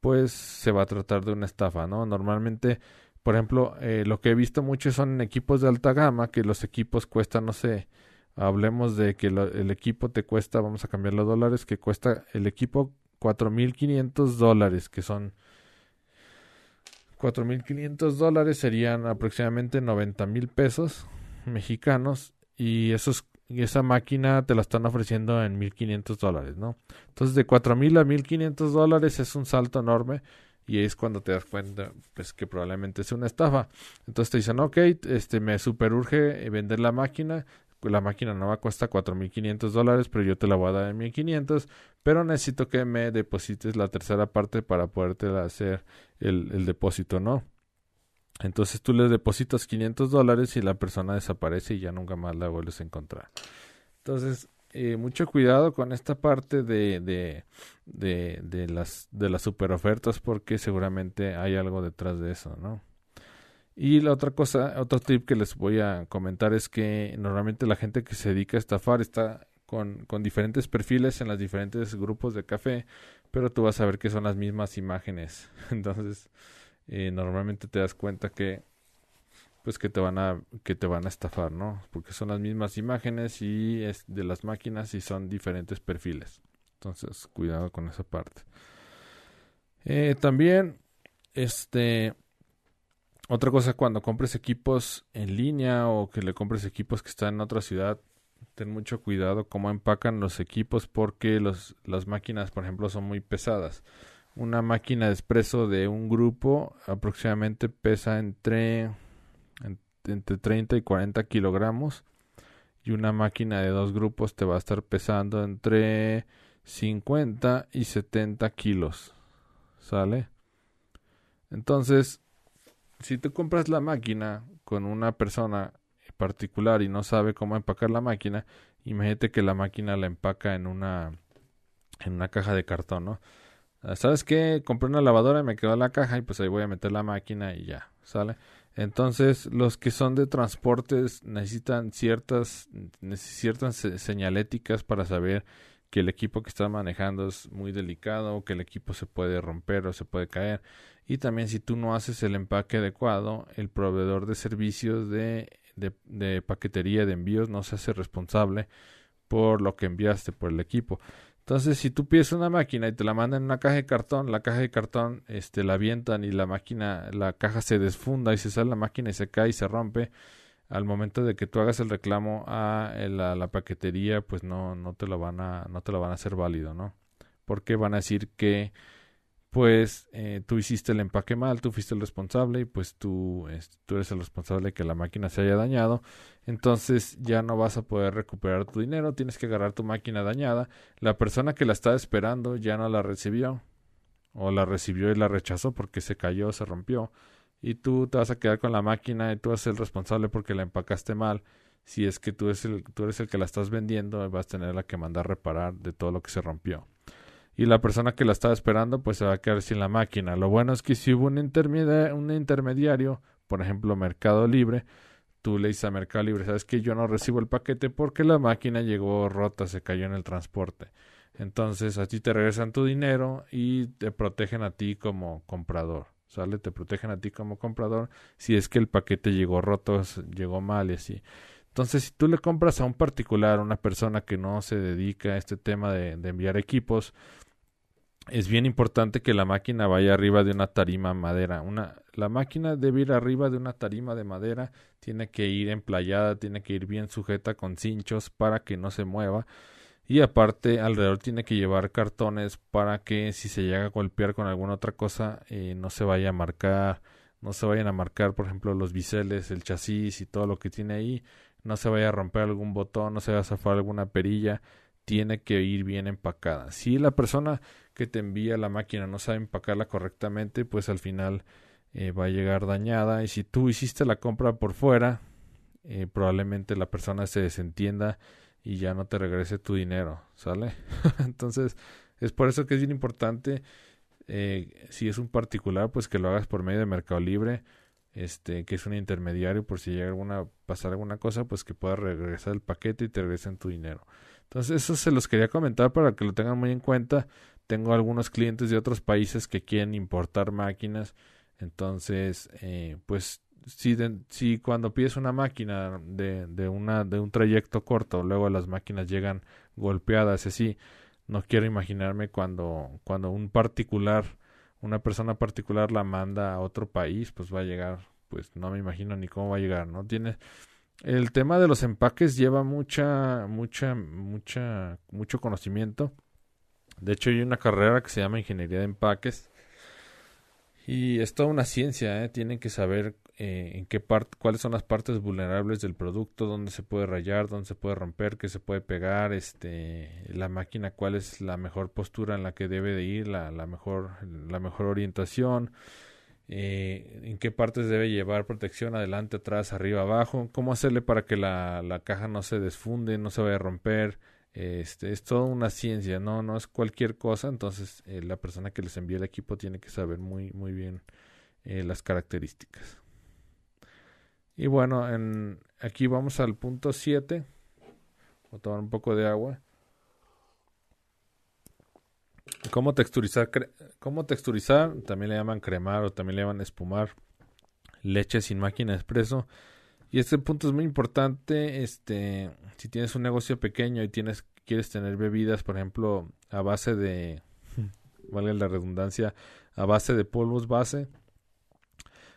pues se va a tratar de una estafa, ¿no? Normalmente por ejemplo, eh, lo que he visto mucho son equipos de alta gama, que los equipos cuestan, no sé, hablemos de que el equipo te cuesta, vamos a cambiar los dólares, que cuesta el equipo 4.500 dólares, que son 4.500 dólares serían aproximadamente 90 mil pesos mexicanos y esos esa máquina te la están ofreciendo en 1.500 dólares, ¿no? Entonces de 4.000 a 1.500 dólares es un salto enorme y es cuando te das cuenta pues que probablemente es una estafa. Entonces te dicen, ok, este me superurge vender la máquina, la máquina nueva cuesta 4.500 dólares, pero yo te la voy a dar en 1.500, pero necesito que me deposites la tercera parte para poderte hacer el, depósito, ¿no? Entonces tú le depositas 500 dólares y la persona desaparece y ya nunca más la vuelves a encontrar. Entonces, eh, mucho cuidado con esta parte de, de, de, las, de las super ofertas porque seguramente hay algo detrás de eso, ¿no? Y la otra cosa, otro tip que les voy a comentar es que normalmente la gente que se dedica a estafar está con, con diferentes perfiles en los diferentes grupos de café, pero tú vas a ver que son las mismas imágenes. (laughs) Entonces, eh, normalmente te das cuenta que pues que te van a que te van a estafar, ¿no? Porque son las mismas imágenes y es de las máquinas y son diferentes perfiles. Entonces, cuidado con esa parte. Eh, también, este, otra cosa cuando compres equipos en línea o que le compres equipos que están en otra ciudad, ten mucho cuidado cómo empacan los equipos porque los, las máquinas, por ejemplo, son muy pesadas. Una máquina de expreso de un grupo aproximadamente pesa entre entre 30 y 40 kilogramos y una máquina de dos grupos te va a estar pesando entre 50 y 70 kilos. ¿Sale? Entonces, si tú compras la máquina con una persona particular y no sabe cómo empacar la máquina, imagínate que la máquina la empaca en una en una caja de cartón, ¿no? Ah, ¿Sabes qué? Compré una lavadora y me quedó la caja y pues ahí voy a meter la máquina y ya, ¿sale? Entonces, los que son de transportes necesitan ciertas, ciertas señaléticas para saber que el equipo que están manejando es muy delicado que el equipo se puede romper o se puede caer. Y también si tú no haces el empaque adecuado, el proveedor de servicios de, de, de paquetería de envíos no se hace responsable por lo que enviaste por el equipo. Entonces, si tú pides una máquina y te la mandan en una caja de cartón, la caja de cartón este, la avientan y la máquina, la caja se desfunda y se sale la máquina y se cae y se rompe. Al momento de que tú hagas el reclamo a la, paquetería, pues no, no te lo van a, no te lo van a hacer válido, ¿no? Porque van a decir que pues eh, tú hiciste el empaque mal, tú fuiste el responsable y pues tú, tú eres el responsable de que la máquina se haya dañado. Entonces ya no vas a poder recuperar tu dinero, tienes que agarrar tu máquina dañada. La persona que la estaba esperando ya no la recibió o la recibió y la rechazó porque se cayó, se rompió. Y tú te vas a quedar con la máquina y tú eres el responsable porque la empacaste mal. Si es que tú eres el, tú eres el que la estás vendiendo, vas a tener la que mandar reparar de todo lo que se rompió y la persona que la estaba esperando pues se va a quedar sin la máquina. Lo bueno es que si hubo un, un intermediario, por ejemplo Mercado Libre, tú le dices a Mercado Libre, sabes que yo no recibo el paquete porque la máquina llegó rota, se cayó en el transporte. Entonces a ti te regresan tu dinero y te protegen a ti como comprador. ¿Sale? Te protegen a ti como comprador si es que el paquete llegó roto, llegó mal y así. Entonces, si tú le compras a un particular, una persona que no se dedica a este tema de enviar equipos, es bien importante que la máquina vaya arriba de una tarima madera. Una, la máquina debe ir arriba de una tarima de madera, tiene que ir emplayada, tiene que ir bien sujeta con cinchos para que no se mueva. Y aparte, alrededor tiene que llevar cartones para que si se llega a golpear con alguna otra cosa, eh, no se vaya a marcar, no se vayan a marcar, por ejemplo, los biseles, el chasis y todo lo que tiene ahí, no se vaya a romper algún botón, no se vaya a zafar alguna perilla, tiene que ir bien empacada. Si la persona que te envía la máquina no sabe empacarla correctamente, pues al final eh, va a llegar dañada. Y si tú hiciste la compra por fuera, eh, probablemente la persona se desentienda y ya no te regrese tu dinero, ¿sale? (laughs) Entonces, es por eso que es bien importante, eh, si es un particular, pues que lo hagas por medio de Mercado Libre, este, que es un intermediario, por si llega alguna, pasar alguna cosa, pues que pueda regresar el paquete y te regresen tu dinero. Entonces, eso se los quería comentar para que lo tengan muy en cuenta. Tengo algunos clientes de otros países que quieren importar máquinas. Entonces, eh, pues si, cuando pides una máquina de, un trayecto corto, luego las máquinas llegan golpeadas, así, no quiero imaginarme cuando, cuando un particular, una persona particular la manda a otro país, pues va a llegar, pues no me imagino ni cómo va a llegar, ¿no? Tiene, el tema de los empaques lleva mucha, mucha, mucha, mucho conocimiento de hecho, hay una carrera que se llama Ingeniería de Empaques. Y es toda una ciencia, ¿eh? tienen que saber eh, en qué parte, cuáles son las partes vulnerables del producto, dónde se puede rayar, dónde se puede romper, qué se puede pegar, este, la máquina, cuál es la mejor postura en la que debe de ir, la, mejor, la mejor orientación, eh, en qué partes debe llevar protección, adelante, atrás, arriba, abajo, cómo hacerle para que la, la caja no se desfunde, no se vaya a romper, este, es toda una ciencia, no, no es cualquier cosa, entonces eh, la persona que les envía el equipo tiene que saber muy, muy bien eh, las características. Y bueno, en, aquí vamos al punto 7. Voy a tomar un poco de agua. ¿Cómo texturizar? ¿Cómo texturizar? También le llaman cremar o también le llaman espumar. Leche sin máquina de espresso. Y este punto es muy importante, este, si tienes un negocio pequeño y tienes, quieres tener bebidas, por ejemplo, a base de, (laughs) vale la redundancia, a base de polvos base.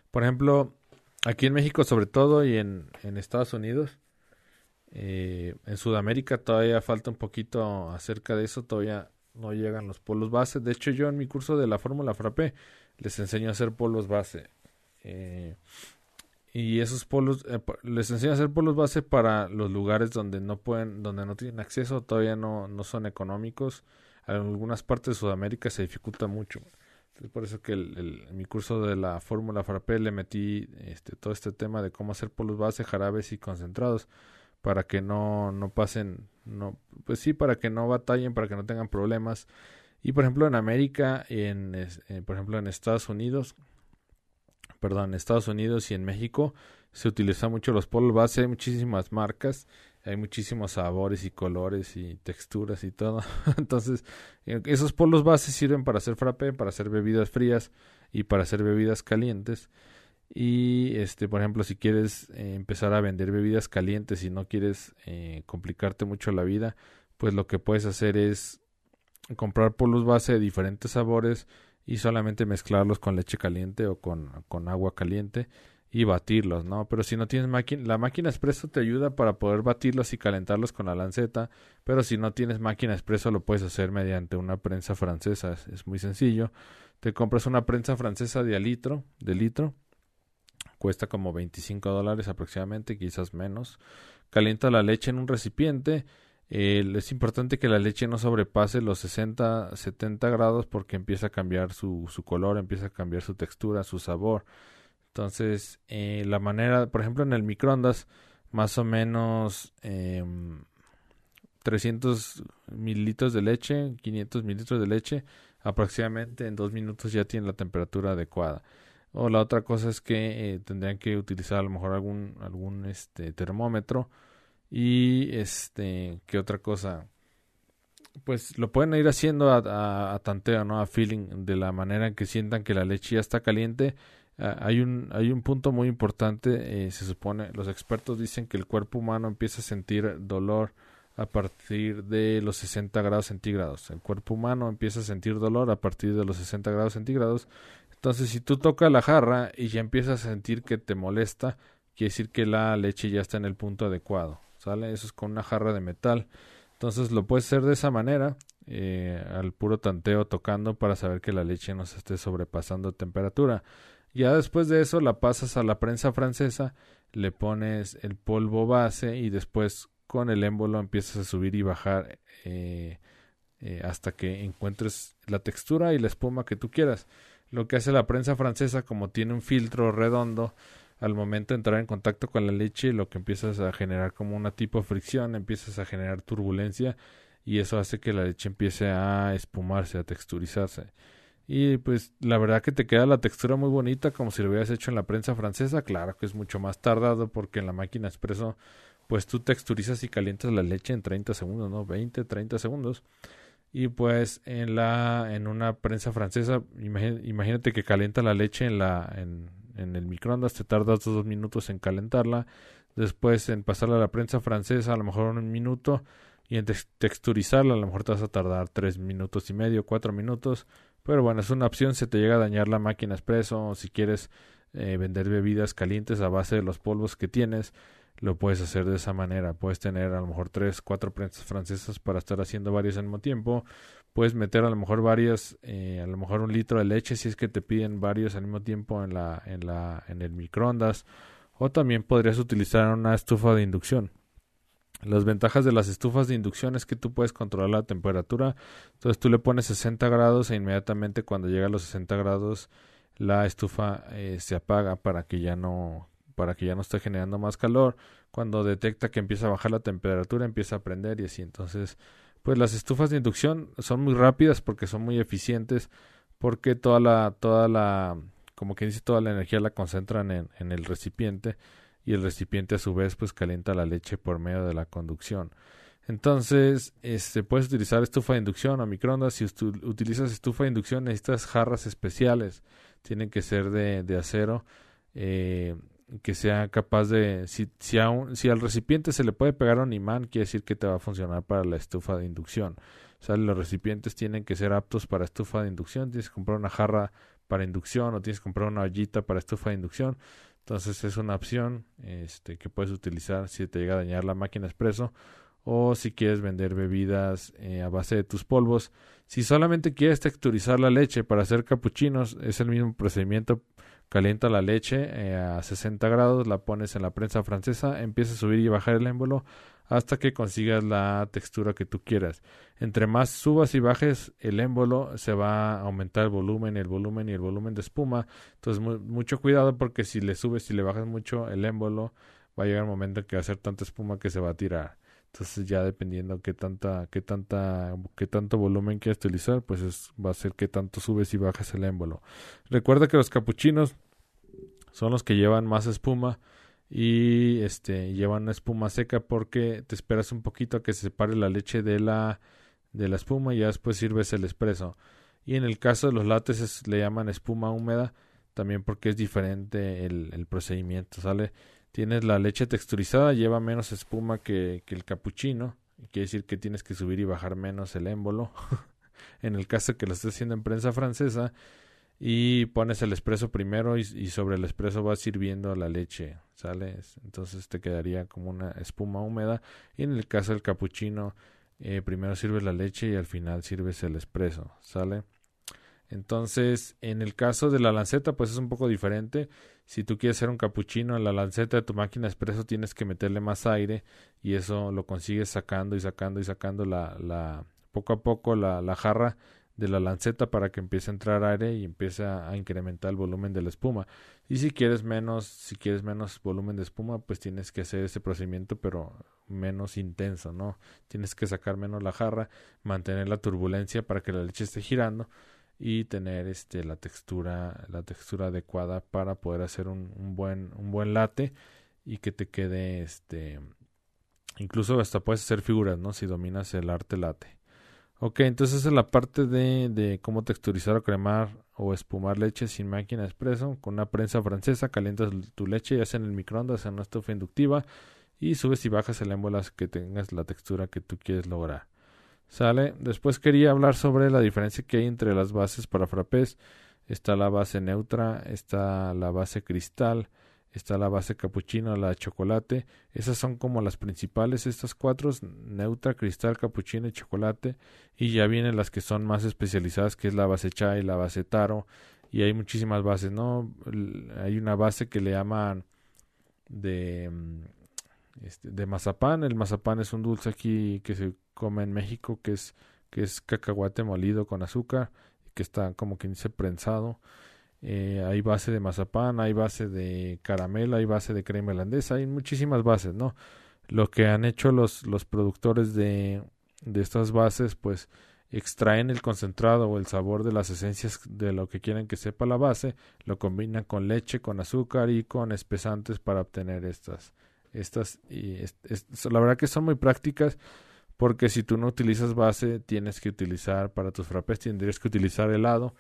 Por ejemplo, aquí en México sobre todo y en, en Estados Unidos, eh, en Sudamérica todavía falta un poquito acerca de eso, todavía no llegan los polvos base. De hecho, yo en mi curso de la Fórmula Frappé les enseño a hacer polvos base. Eh, y esos polos eh, les enseño a hacer polos base para los lugares donde no pueden donde no tienen acceso todavía no, no son económicos en algunas partes de Sudamérica se dificulta mucho es por eso que el, en mi curso de la fórmula frappé le metí este todo este tema de cómo hacer polos base jarabes y concentrados para que no no pasen no pues sí para que no batallen para que no tengan problemas. Y por ejemplo en América en eh, por ejemplo en Estados Unidos perdón, en Estados Unidos y en México se utilizan mucho los polos base, hay muchísimas marcas, hay muchísimos sabores y colores y texturas y todo. (laughs) Entonces, eh, esos polos base sirven para hacer frappé, para hacer bebidas frías y para hacer bebidas calientes. Y este, por ejemplo, si quieres eh, empezar a vender bebidas calientes y no quieres eh, complicarte mucho la vida, pues lo que puedes hacer es comprar polos base de diferentes sabores y solamente mezclarlos con leche caliente o con, con agua caliente y batirlos, ¿no? Pero si no tienes máquina, la máquina expreso te ayuda para poder batirlos y calentarlos con la lanceta, pero si no tienes máquina expreso lo puedes hacer mediante una prensa francesa, es, muy sencillo. Te compras una prensa francesa de litro, de litro, cuesta como 25 dólares aproximadamente, quizás menos. Calienta la leche en un recipiente, es importante que la leche no sobrepase los 60, 70 grados porque empieza a cambiar su, su color, empieza a cambiar su textura, su sabor. Entonces, eh, la manera, por ejemplo, en el microondas, más o menos eh, 300 mililitros de leche, 500 mililitros de leche, aproximadamente en dos minutos ya tiene la temperatura adecuada. O la otra cosa es que eh, tendrían que utilizar a lo mejor algún, algún este, termómetro y este, ¿qué otra cosa? Pues lo pueden ir haciendo a, a, tanteo, ¿no? A feeling, de la manera en que sientan que la leche ya está caliente. Ah, hay, un, hay un punto muy importante, eh, se supone, los expertos dicen que el cuerpo humano empieza a sentir dolor a partir de los 60 grados centígrados. El cuerpo humano empieza a sentir dolor a partir de los 60 grados centígrados. Entonces, si tú tocas la jarra y ya empiezas a sentir que te molesta, quiere decir que la leche ya está en el punto adecuado. ¿Sale? Eso es con una jarra de metal. Entonces lo puedes hacer de esa manera, eh, al puro tanteo tocando para saber que la leche no se esté sobrepasando temperatura. Ya después de eso la pasas a la prensa francesa, le pones el polvo base y después con el émbolo empiezas a subir y bajar eh, eh, hasta que encuentres la textura y la espuma que tú quieras. Lo que hace la prensa francesa, como tiene un filtro redondo, al momento de entrar en contacto con la leche, lo que empiezas a generar como una tipo fricción, empiezas a generar turbulencia y eso hace que la leche empiece a espumarse, a texturizarse. Y pues la verdad que te queda la textura muy bonita como si lo hubieras hecho en la prensa francesa. Claro que es mucho más tardado porque en la máquina expreso pues tú texturizas y calientas la leche en 30 segundos, ¿no? 20, 30 segundos. Y pues en la en una prensa francesa, imagínate que calienta la leche en la en, en el microondas, te tardas dos minutos en calentarla, después en pasarla a la prensa francesa a lo mejor un minuto y en texturizarla a lo mejor te vas a tardar tres minutos y medio, cuatro minutos, pero bueno, es una opción si te llega a dañar la máquina expreso o si quieres eh, vender bebidas calientes a base de los polvos que tienes, lo puedes hacer de esa manera. Puedes tener a lo mejor tres, cuatro prensas francesas para estar haciendo varias al mismo tiempo. Puedes meter a lo mejor varias, eh, a lo mejor un litro de leche si es que te piden varios al mismo tiempo en la, en la, en el microondas. O también podrías utilizar una estufa de inducción. Las ventajas de las estufas de inducción es que tú puedes controlar la temperatura. Entonces tú le pones 60 grados e inmediatamente cuando llega a los 60 grados la estufa eh, se apaga para que ya no para que ya no esté generando más calor. Cuando detecta que empieza a bajar la temperatura, empieza a prender y así. Entonces, pues las estufas de inducción son muy rápidas porque son muy eficientes, porque toda la, toda la, como toda la energía la concentran en, en el recipiente y el recipiente a su vez pues calienta la leche por medio de la conducción. Entonces, este, puedes utilizar estufa de inducción o microondas. Si utilizas estufa de inducción, necesitas jarras especiales. Tienen que ser de, de acero. Eh, que sea capaz de si, si, si al recipiente se le puede pegar un imán quiere decir que te va a funcionar para la estufa de inducción o sea los recipientes tienen que ser aptos para estufa de inducción tienes que comprar una jarra para inducción o tienes que comprar una ollita para estufa de inducción entonces es una opción este que puedes utilizar si te llega a dañar la máquina expreso o si quieres vender bebidas eh, a base de tus polvos. Si solamente quieres texturizar la leche para hacer capuchinos es el mismo procedimiento. Calienta la leche eh, a 60 grados, la pones en la prensa francesa, empieza a subir y bajar el émbolo hasta que consigas la textura que tú quieras. Entre más subas y bajes el émbolo, se va a aumentar el volumen, el volumen y el volumen de espuma. Entonces, mucho cuidado porque si le subes y le bajas mucho el émbolo, va a llegar un momento en que va a ser tanta espuma que se va a tirar. Entonces ya dependiendo qué tanta, qué tanta, qué tanto volumen quieres utilizar, pues es, va a ser qué tanto subes y bajas el émbolo. Recuerda que los capuchinos son los que llevan más espuma y este llevan una espuma seca porque te esperas un poquito a que se separe la leche de la de la espuma y ya después sirves el espresso. Y en el caso de los lates le llaman espuma húmeda también porque es diferente el, el procedimiento, ¿sale? Tienes la leche texturizada, lleva menos espuma que, que el capuchino. Quiere decir que tienes que subir y bajar menos el émbolo. (laughs) en el caso que lo estés haciendo en prensa francesa, y pones el espresso primero y, sobre el espresso vas sirviendo la leche, ¿sale? Entonces te quedaría como una espuma húmeda. Y en el caso del capuchino, eh, primero sirves la leche y al final sirves el espresso, ¿sale? Entonces, en el caso de la lanceta, pues es un poco diferente. Si tú quieres hacer un capuchino en la lanceta de tu máquina expreso, tienes que meterle más aire y eso lo consigues sacando y sacando y sacando la, poco a poco la jarra de la lanceta para que empiece a entrar aire y empiece a, incrementar el volumen de la espuma. Y si quieres menos, si quieres menos volumen de espuma, pues tienes que hacer ese procedimiento, pero menos intenso, ¿no? Tienes que sacar menos la jarra, mantener la turbulencia para que la leche esté girando y tener este la textura la textura adecuada para poder hacer un, buen un buen late y que te quede este incluso hasta puedes hacer figuras no si dominas el arte late ok entonces esa es la parte de, de cómo texturizar o cremar o espumar leche sin máquina expreso con una prensa francesa calientas tu leche ya sea en el microondas en una estufa inductiva y subes y bajas el émbolo que tengas la textura que tú quieres lograr. ¿Sale? Después quería hablar sobre la diferencia que hay entre las bases para frappés. Está la base neutra, está la base cristal, está la base capuchino, la chocolate. Esas son como las principales, estas cuatro, neutra, cristal, capuchino y chocolate. Y ya vienen las que son más especializadas, que es la base chai, la base taro. Y hay muchísimas bases, ¿no? Hay una base que le llaman de, mm, este, de mazapán. El mazapán es un dulce aquí que se come en México, que es, que es cacahuate molido con azúcar, que está como que dice prensado. Eh, hay base de mazapán, hay base de caramelo, hay base de crema holandesa, hay muchísimas bases, ¿no? Lo que han hecho los, los productores de, de estas bases, pues extraen el concentrado o el sabor de las esencias de lo que quieren que sepa la base, lo combinan con leche, con azúcar y con espesantes para obtener estas. Estas, y la verdad que son muy prácticas porque si tú no utilizas base, tienes que utilizar para tus frappés, tendrías que utilizar helado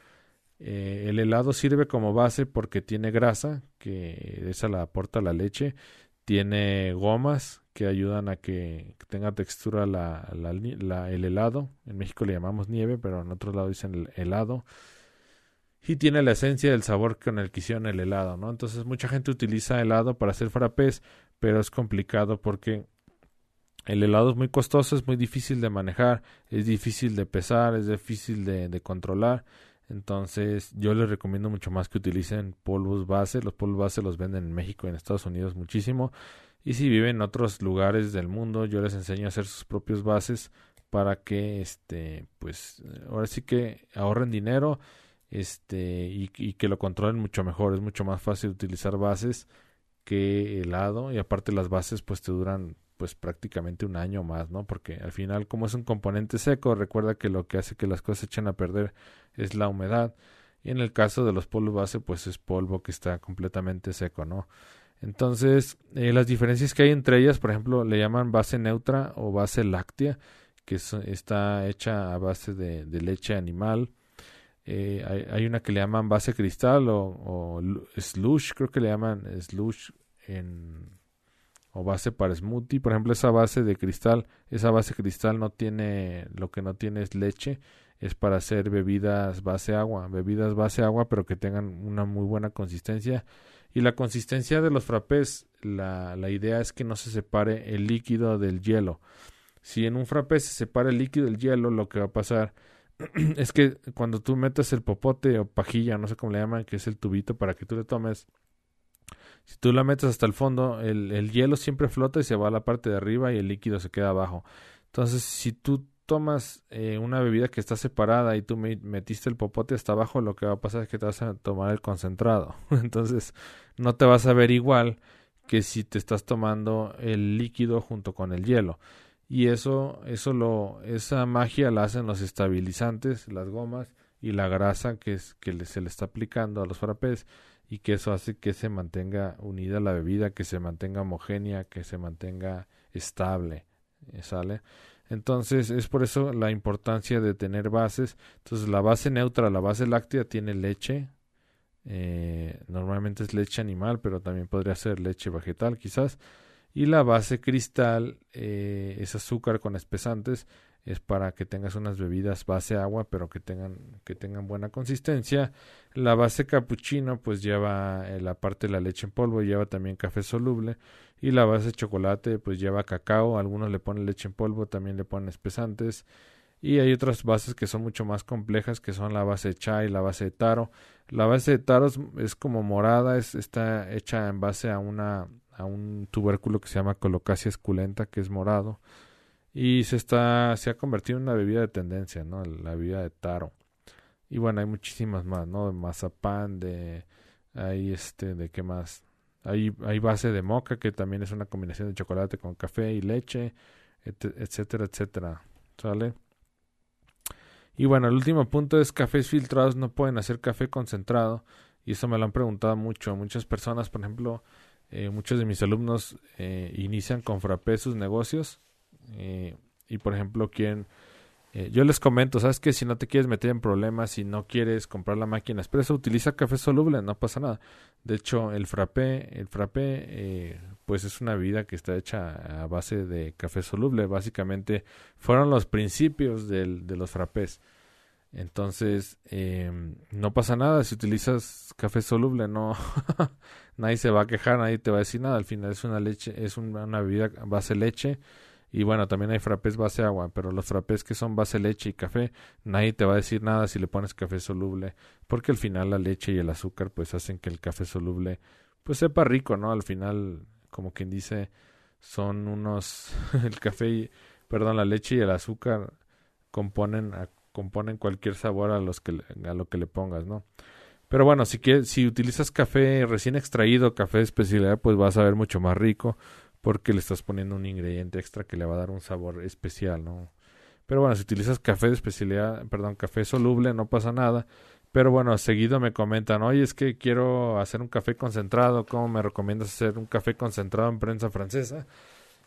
eh, el helado sirve como base porque tiene grasa, que esa la aporta la leche. Tiene gomas que ayudan a que tenga textura la, el helado. En México le llamamos nieve, pero en otros lados dicen el helado. Y tiene la esencia del sabor con el que hicieron el helado, ¿no? Entonces mucha gente utiliza helado para hacer frappés, pero es complicado porque el helado es muy costoso, es muy difícil de manejar, es difícil de pesar, es difícil de controlar. Entonces, yo les recomiendo mucho más que utilicen polvos base. Los polvos base los venden en México y en Estados Unidos muchísimo. Y si viven en otros lugares del mundo, yo les enseño a hacer sus propios bases para que, este, pues, ahora sí que ahorren dinero, este, y, y que lo controlen mucho mejor. Es mucho más fácil utilizar bases que helado y aparte las bases, pues, te duran pues prácticamente un año más, ¿no? Porque al final como es un componente seco, recuerda que lo que hace que las cosas se echen a perder es la humedad. Y en el caso de los polvos base, pues es polvo que está completamente seco, ¿no? Entonces, eh, las diferencias que hay entre ellas, por ejemplo, le llaman base neutra o base láctea, que está hecha a base de, leche animal. Eh, hay, una que le llaman base cristal o, o slush, creo que le llaman slush en o base para smoothie. Por ejemplo, esa base de cristal, esa base cristal no tiene, lo que no tiene es leche, es para hacer bebidas base agua, bebidas base agua, pero que tengan una muy buena consistencia. Y la consistencia de los frappés, la, la idea es que no se separe el líquido del hielo. Si en un frappé se separa el líquido del hielo, lo que va a pasar (clears throat) es que cuando tú metes el popote o pajilla, no sé cómo le llaman, que es el tubito para que tú le tomes, si tú la metes hasta el fondo, el, el, hielo siempre flota y se va a la parte de arriba y el líquido se queda abajo. Entonces, si tú tomas eh, una bebida que está separada y tú metiste el popote hasta abajo, lo que va a pasar es que te vas a tomar el concentrado. (laughs) Entonces, no te vas a ver igual que si te estás tomando el líquido junto con el hielo. Y eso, eso lo, esa magia la hacen los estabilizantes, las gomas y la grasa que, es, que se le está aplicando a los frappés y que eso hace que se mantenga unida la bebida, que se mantenga homogénea, que se mantenga estable, eh, ¿sale? Entonces es por eso la importancia de tener bases. Entonces la base neutra, la base láctea tiene leche, eh, normalmente es leche animal, pero también podría ser leche vegetal quizás. Y la base cristal eh, es azúcar con espesantes es para que tengas unas bebidas base agua, pero que tengan, que tengan buena consistencia. La base cappuccino, pues lleva eh, la parte de la leche en polvo, lleva también café soluble. Y la base chocolate, pues lleva cacao. Algunos le ponen leche en polvo, también le ponen espesantes. Y hay otras bases que son mucho más complejas, que son la base de chai, la base de taro. La base de taro es, como morada, es, está hecha en base a, una, a un tubérculo que se llama colocasia esculenta, que es morado y se está se ha convertido en una bebida de tendencia no la bebida de taro. Y bueno hay muchísimas más no de mazapán de hay este de qué más hay hay base de moca que también es una combinación de chocolate con café y leche etcétera etcétera. Sale y bueno el último punto es cafés filtrados no pueden hacer café concentrado y eso me lo han preguntado mucho muchas personas. Por ejemplo eh, muchos de mis alumnos eh, inician con frappé sus negocios eh, y por ejemplo quieren Eh, yo les comento, ¿sabes que Si no te quieres meter en problemas, si no quieres comprar la máquina expreso, utiliza café soluble, no pasa nada. De hecho, el frappé, el frappé, eh, pues es una bebida que está hecha a base de café soluble. Básicamente fueron los principios del, de los frappés. Entonces, eh, no pasa nada si utilizas café soluble, no, (laughs) nadie se va a quejar, nadie te va a decir nada. Al final es una leche, es una, una bebida base leche y bueno, también hay frappés base agua, pero los frappés que son base leche y café, nadie te va a decir nada si le pones café soluble, porque al final la leche y el azúcar pues hacen que el café soluble pues sepa rico, ¿no? Al final, como quien dice, son unos (laughs) el café, y, perdón, la leche y el azúcar componen componen cualquier sabor a los que a lo que le pongas, ¿no? Pero bueno, si quieres, si utilizas café recién extraído, café de especialidad, pues vas a ver mucho más rico porque le estás poniendo un ingrediente extra que le va a dar un sabor especial, ¿no? Pero bueno, si utilizas café de especialidad, perdón, café soluble, no pasa nada. Pero bueno, seguido me comentan, oye, es que quiero hacer un café concentrado, ¿cómo me recomiendas hacer un café concentrado en prensa francesa?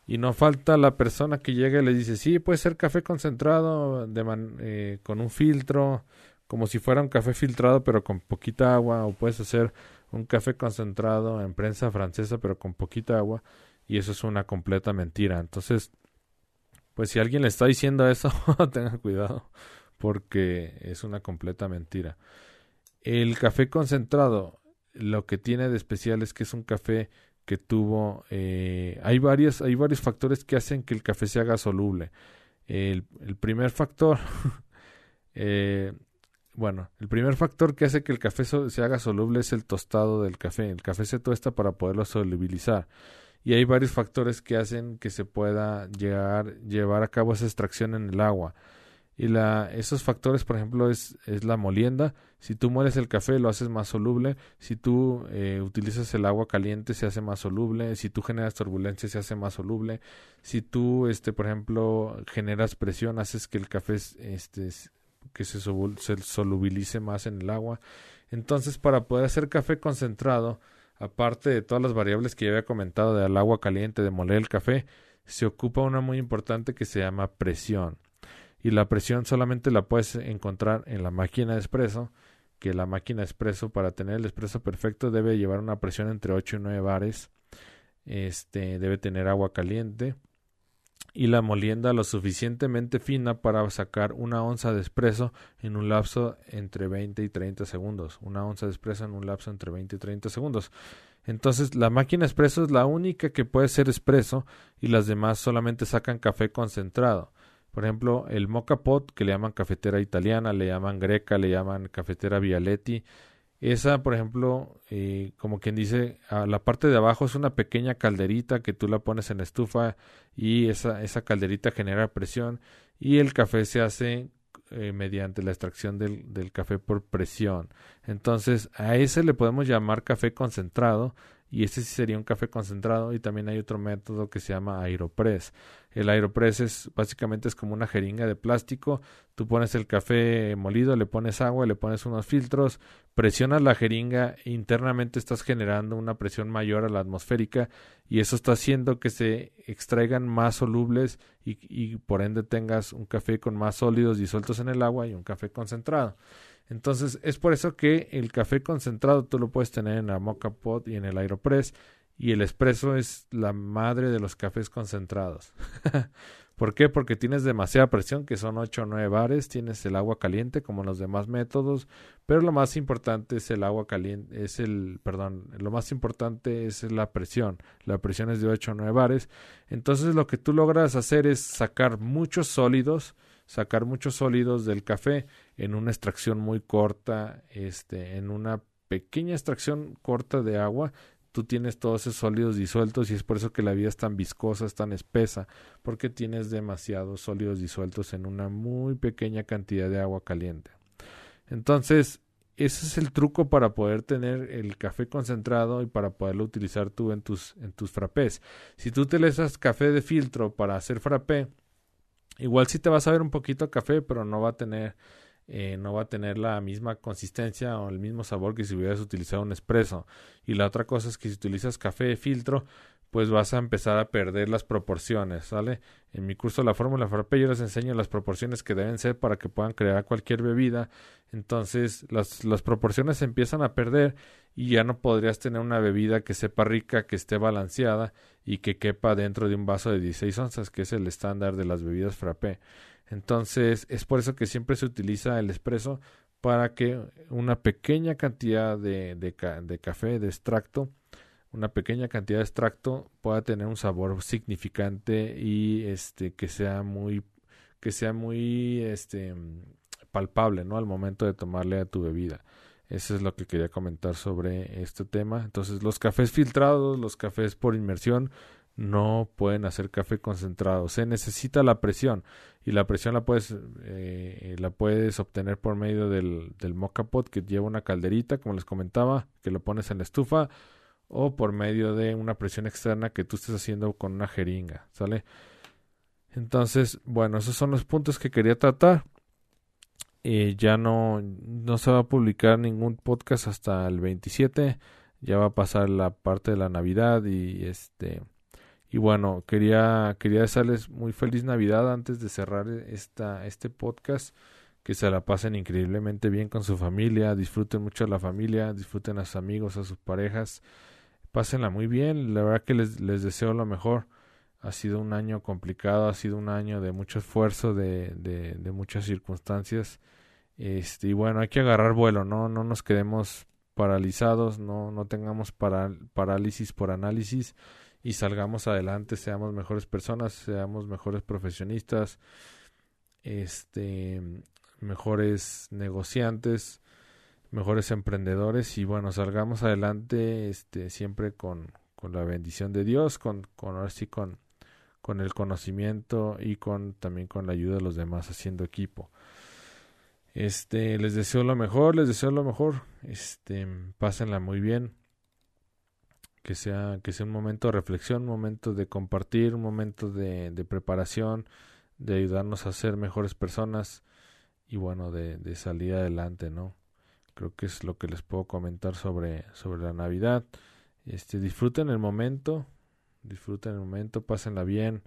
Y no falta la persona que llega y le dice, sí, puede ser café concentrado eh, con un filtro, como si fuera un café filtrado pero con poquita agua, o puedes hacer un café concentrado en prensa francesa pero con poquita agua y eso es una completa mentira. Entonces, pues si alguien le está diciendo eso, (laughs) tenga cuidado porque es una completa mentira. El café concentrado, lo que tiene de especial es que es un café que tuvo, eh, hay varios, hay varios factores que hacen que el café se haga soluble. El, primer factor, (laughs) eh, bueno, el primer factor que hace que el café se haga soluble es el tostado del café. El café se tuesta para poderlo solubilizar y hay varios factores que hacen que se pueda llevar a cabo esa extracción en el agua. Y la, esos factores, por ejemplo, es, es la molienda. Si tú mueles el café, lo haces más soluble. Si tú eh, utilizas el agua caliente, se hace más soluble. Si tú generas turbulencia, se hace más soluble. Si tú, este, por ejemplo, generas presión, haces que el café este, que se solubilice más en el agua. Entonces, para poder hacer café concentrado, aparte de todas las variables que ya había comentado del agua caliente, de moler el café, se ocupa una muy importante que se llama presión. Y la presión solamente la puedes encontrar en la máquina de espresso, que la máquina de espresso para tener el espresso perfecto debe llevar una presión entre 8 y 9 bares. Este debe tener agua caliente y la molienda lo suficientemente fina para sacar una onza de espresso en un lapso entre 20 y 30 segundos. Una onza de espresso en un lapso entre 20 y 30 segundos. Entonces la máquina espresso es la única que puede ser espresso y las demás solamente sacan café concentrado. Por ejemplo, el mocha pot, que le llaman cafetera italiana, le llaman greca, le llaman cafetera Vialetti, esa, por ejemplo, eh, como quien dice, a la parte de abajo es una pequeña calderita que tú la pones en estufa y esa, esa calderita genera presión y el café se hace eh, mediante la extracción del, del, café por presión. Entonces, a ese le podemos llamar café concentrado y ese sí sería un café concentrado y también hay otro método que se llama Aeropress. El Aeropress es básicamente es como una jeringa de plástico, tú pones el café molido, le pones agua, le pones unos filtros, presionas la jeringa internamente estás generando una presión mayor a la atmosférica y eso está haciendo que se extraigan más solubles y por ende tengas un café con más sólidos disueltos en el agua y un café concentrado. Entonces es por eso que el café concentrado tú lo puedes tener en la Mocha Pot y en el Aeropress y el espresso es la madre de los cafés concentrados. (laughs) ¿Por qué? Porque tienes demasiada presión, que son 8 o 9 bares, tienes el agua caliente como los demás métodos, pero lo más importante es el agua caliente, es el, perdón, lo más importante es la presión. La presión es de 8 o 9 bares. Entonces lo que tú logras hacer es sacar muchos sólidos, sacar muchos sólidos del café en una extracción muy corta, este, en una pequeña extracción corta de agua, tú tienes todos esos sólidos disueltos y es por eso que la vida es tan viscosa, es tan espesa, porque tienes demasiados sólidos disueltos en una muy pequeña cantidad de agua caliente. Entonces, ese es el truco para poder tener el café concentrado y para poderlo utilizar tú en tus, en tus frappés. Si tú utilizas café de filtro para hacer frappé, igual sí te vas a ver un poquito café, pero no va a tener eh, no va a tener la misma consistencia o el mismo sabor que si hubieras utilizado un espresso. Y la otra cosa es que si utilizas café de filtro, pues vas a empezar a perder las proporciones, ¿sale? En mi curso La Fórmula Frappé yo les enseño las proporciones que deben ser para que puedan crear cualquier bebida. Entonces las, las proporciones se empiezan a perder y ya no podrías tener una bebida que sepa rica, que esté balanceada y que quepa dentro de un vaso de 16 onzas, que es el estándar de las bebidas frappé. Entonces es por eso que siempre se utiliza el espresso para que una pequeña cantidad de, de, de café, de extracto, una pequeña cantidad de extracto pueda tener un sabor significante y este que sea muy que sea muy este palpable no al momento de tomarle a tu bebida. Eso es lo que quería comentar sobre este tema. Entonces los cafés filtrados los cafés por inmersión no pueden hacer café concentrado. Se necesita la presión y la presión la puedes eh, la puedes obtener por medio del, del pot que lleva una calderita como les comentaba que lo pones en la estufa o por medio de una presión externa que tú estés haciendo con una jeringa, ¿sale? Entonces, bueno, esos son los puntos que quería tratar. Eh, ya no, no se va a publicar ningún podcast hasta el 27. Ya va a pasar la parte de la Navidad y este y bueno, quería quería desearles muy feliz Navidad antes de cerrar esta este podcast. Que se la pasen increíblemente bien con su familia, disfruten mucho a la familia, disfruten a sus amigos, a sus parejas pásenla muy bien. La verdad que les, les deseo lo mejor. Ha sido un año complicado, ha sido un año de mucho esfuerzo, de, de, de muchas circunstancias. Este, y bueno, hay que agarrar vuelo, ¿no? No nos quedemos paralizados, no, no tengamos parálisis por análisis y salgamos adelante, seamos mejores personas, seamos mejores profesionistas, este, mejores negociantes, mejores emprendedores y bueno, salgamos adelante este siempre con, con la bendición de Dios, con, con ahora sí con, con el conocimiento y con también con la ayuda de los demás haciendo equipo. Este, les deseo lo mejor, les deseo lo mejor. Este, pásenla muy bien. Que sea, que sea un momento de reflexión, un momento de compartir, un momento de, de preparación, de ayudarnos a ser mejores personas y bueno, de, de salir adelante, ¿no? Creo que es lo que les puedo comentar sobre, sobre la Navidad. Este, disfruten el momento, disfruten el momento, pásenla bien,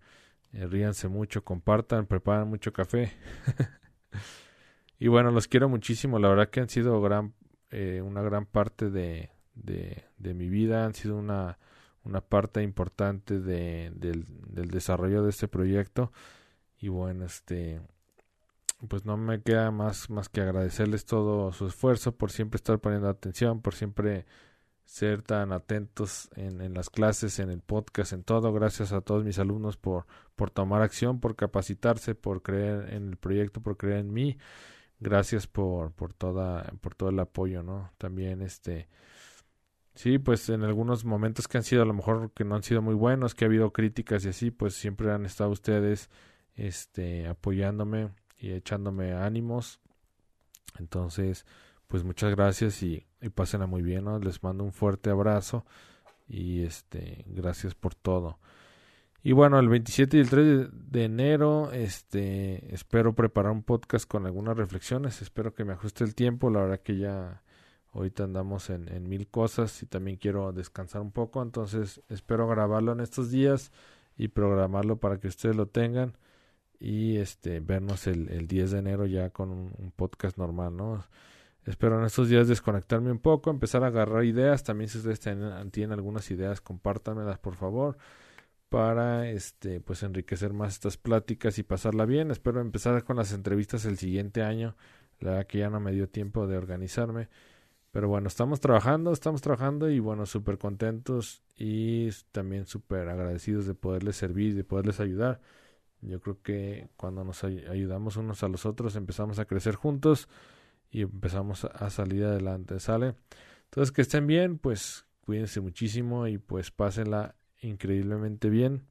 eh, ríanse mucho, compartan, preparen mucho café. (laughs) y bueno, los quiero muchísimo, la verdad que han sido gran, eh, una gran parte de, de, mi vida, han sido una, una parte importante de, del desarrollo de este proyecto. Y bueno, este pues no me queda más, más que agradecerles todo su esfuerzo por siempre estar poniendo atención, por siempre ser tan atentos en, las clases, en el podcast, en todo. Gracias a todos mis alumnos por, por tomar acción, por capacitarse, por creer en el proyecto, por creer en mí. Gracias por, por toda, por todo el apoyo, ¿no? También este sí, pues en algunos momentos que han sido a lo mejor que no han sido muy buenos, que ha habido críticas y así, pues siempre han estado ustedes este apoyándome y echándome ánimos. Entonces, pues muchas gracias y, y pásenla muy bien. Les mando un fuerte abrazo y este, gracias por todo. Y bueno, el 27 y el 3 de enero, este, espero preparar un podcast con algunas reflexiones. Espero que me ajuste el tiempo. La verdad que ya ahorita andamos en mil cosas y también quiero descansar un poco. Entonces, espero grabarlo en estos días y programarlo para que ustedes lo tengan y este vernos el, el 10 de enero ya con un, podcast normal, ¿no? Espero en estos días desconectarme un poco, empezar a agarrar ideas. También si ustedes tienen, algunas ideas, compártanmelas por favor para este pues enriquecer más estas pláticas y pasarla bien. Espero empezar con las entrevistas el siguiente año. La verdad que ya no me dio tiempo de organizarme. Pero bueno, estamos trabajando, estamos trabajando y bueno, súper contentos y también súper agradecidos de poderles servir, de poderles ayudar. Yo creo que cuando nos ayudamos unos a los otros empezamos a crecer juntos y empezamos a salir adelante, ¿sale? Entonces que estén bien, pues cuídense muchísimo y pues pásenla increíblemente bien.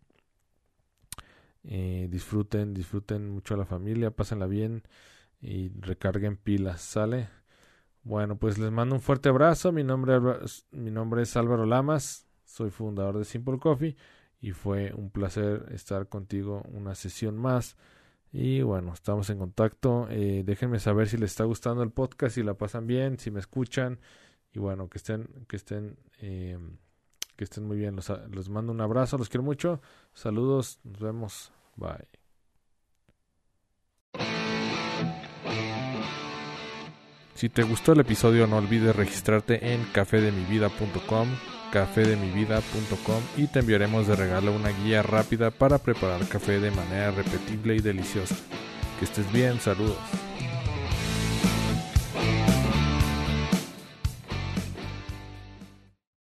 Eh, disfruten, disfruten mucho a la familia, pásenla bien y recarguen pilas, ¿sale? Bueno, pues les mando un fuerte abrazo. Mi nombre, mi nombre es Álvaro Lamas, soy fundador de Simple Coffee y fue un placer estar contigo una sesión más. Y bueno, estamos en contacto. Eh, déjenme saber si les está gustando el podcast, si la pasan bien, si me escuchan. Y bueno, que estén, que estén, eh, Que estén muy bien. Los, los mando un abrazo, los quiero mucho. Saludos, nos vemos. Bye. Si te gustó el episodio no olvides registrarte en cafedemivida.com, cafedemivida.com y te enviaremos de regalo una guía rápida para preparar café de manera repetible y deliciosa. Que estés bien, saludos.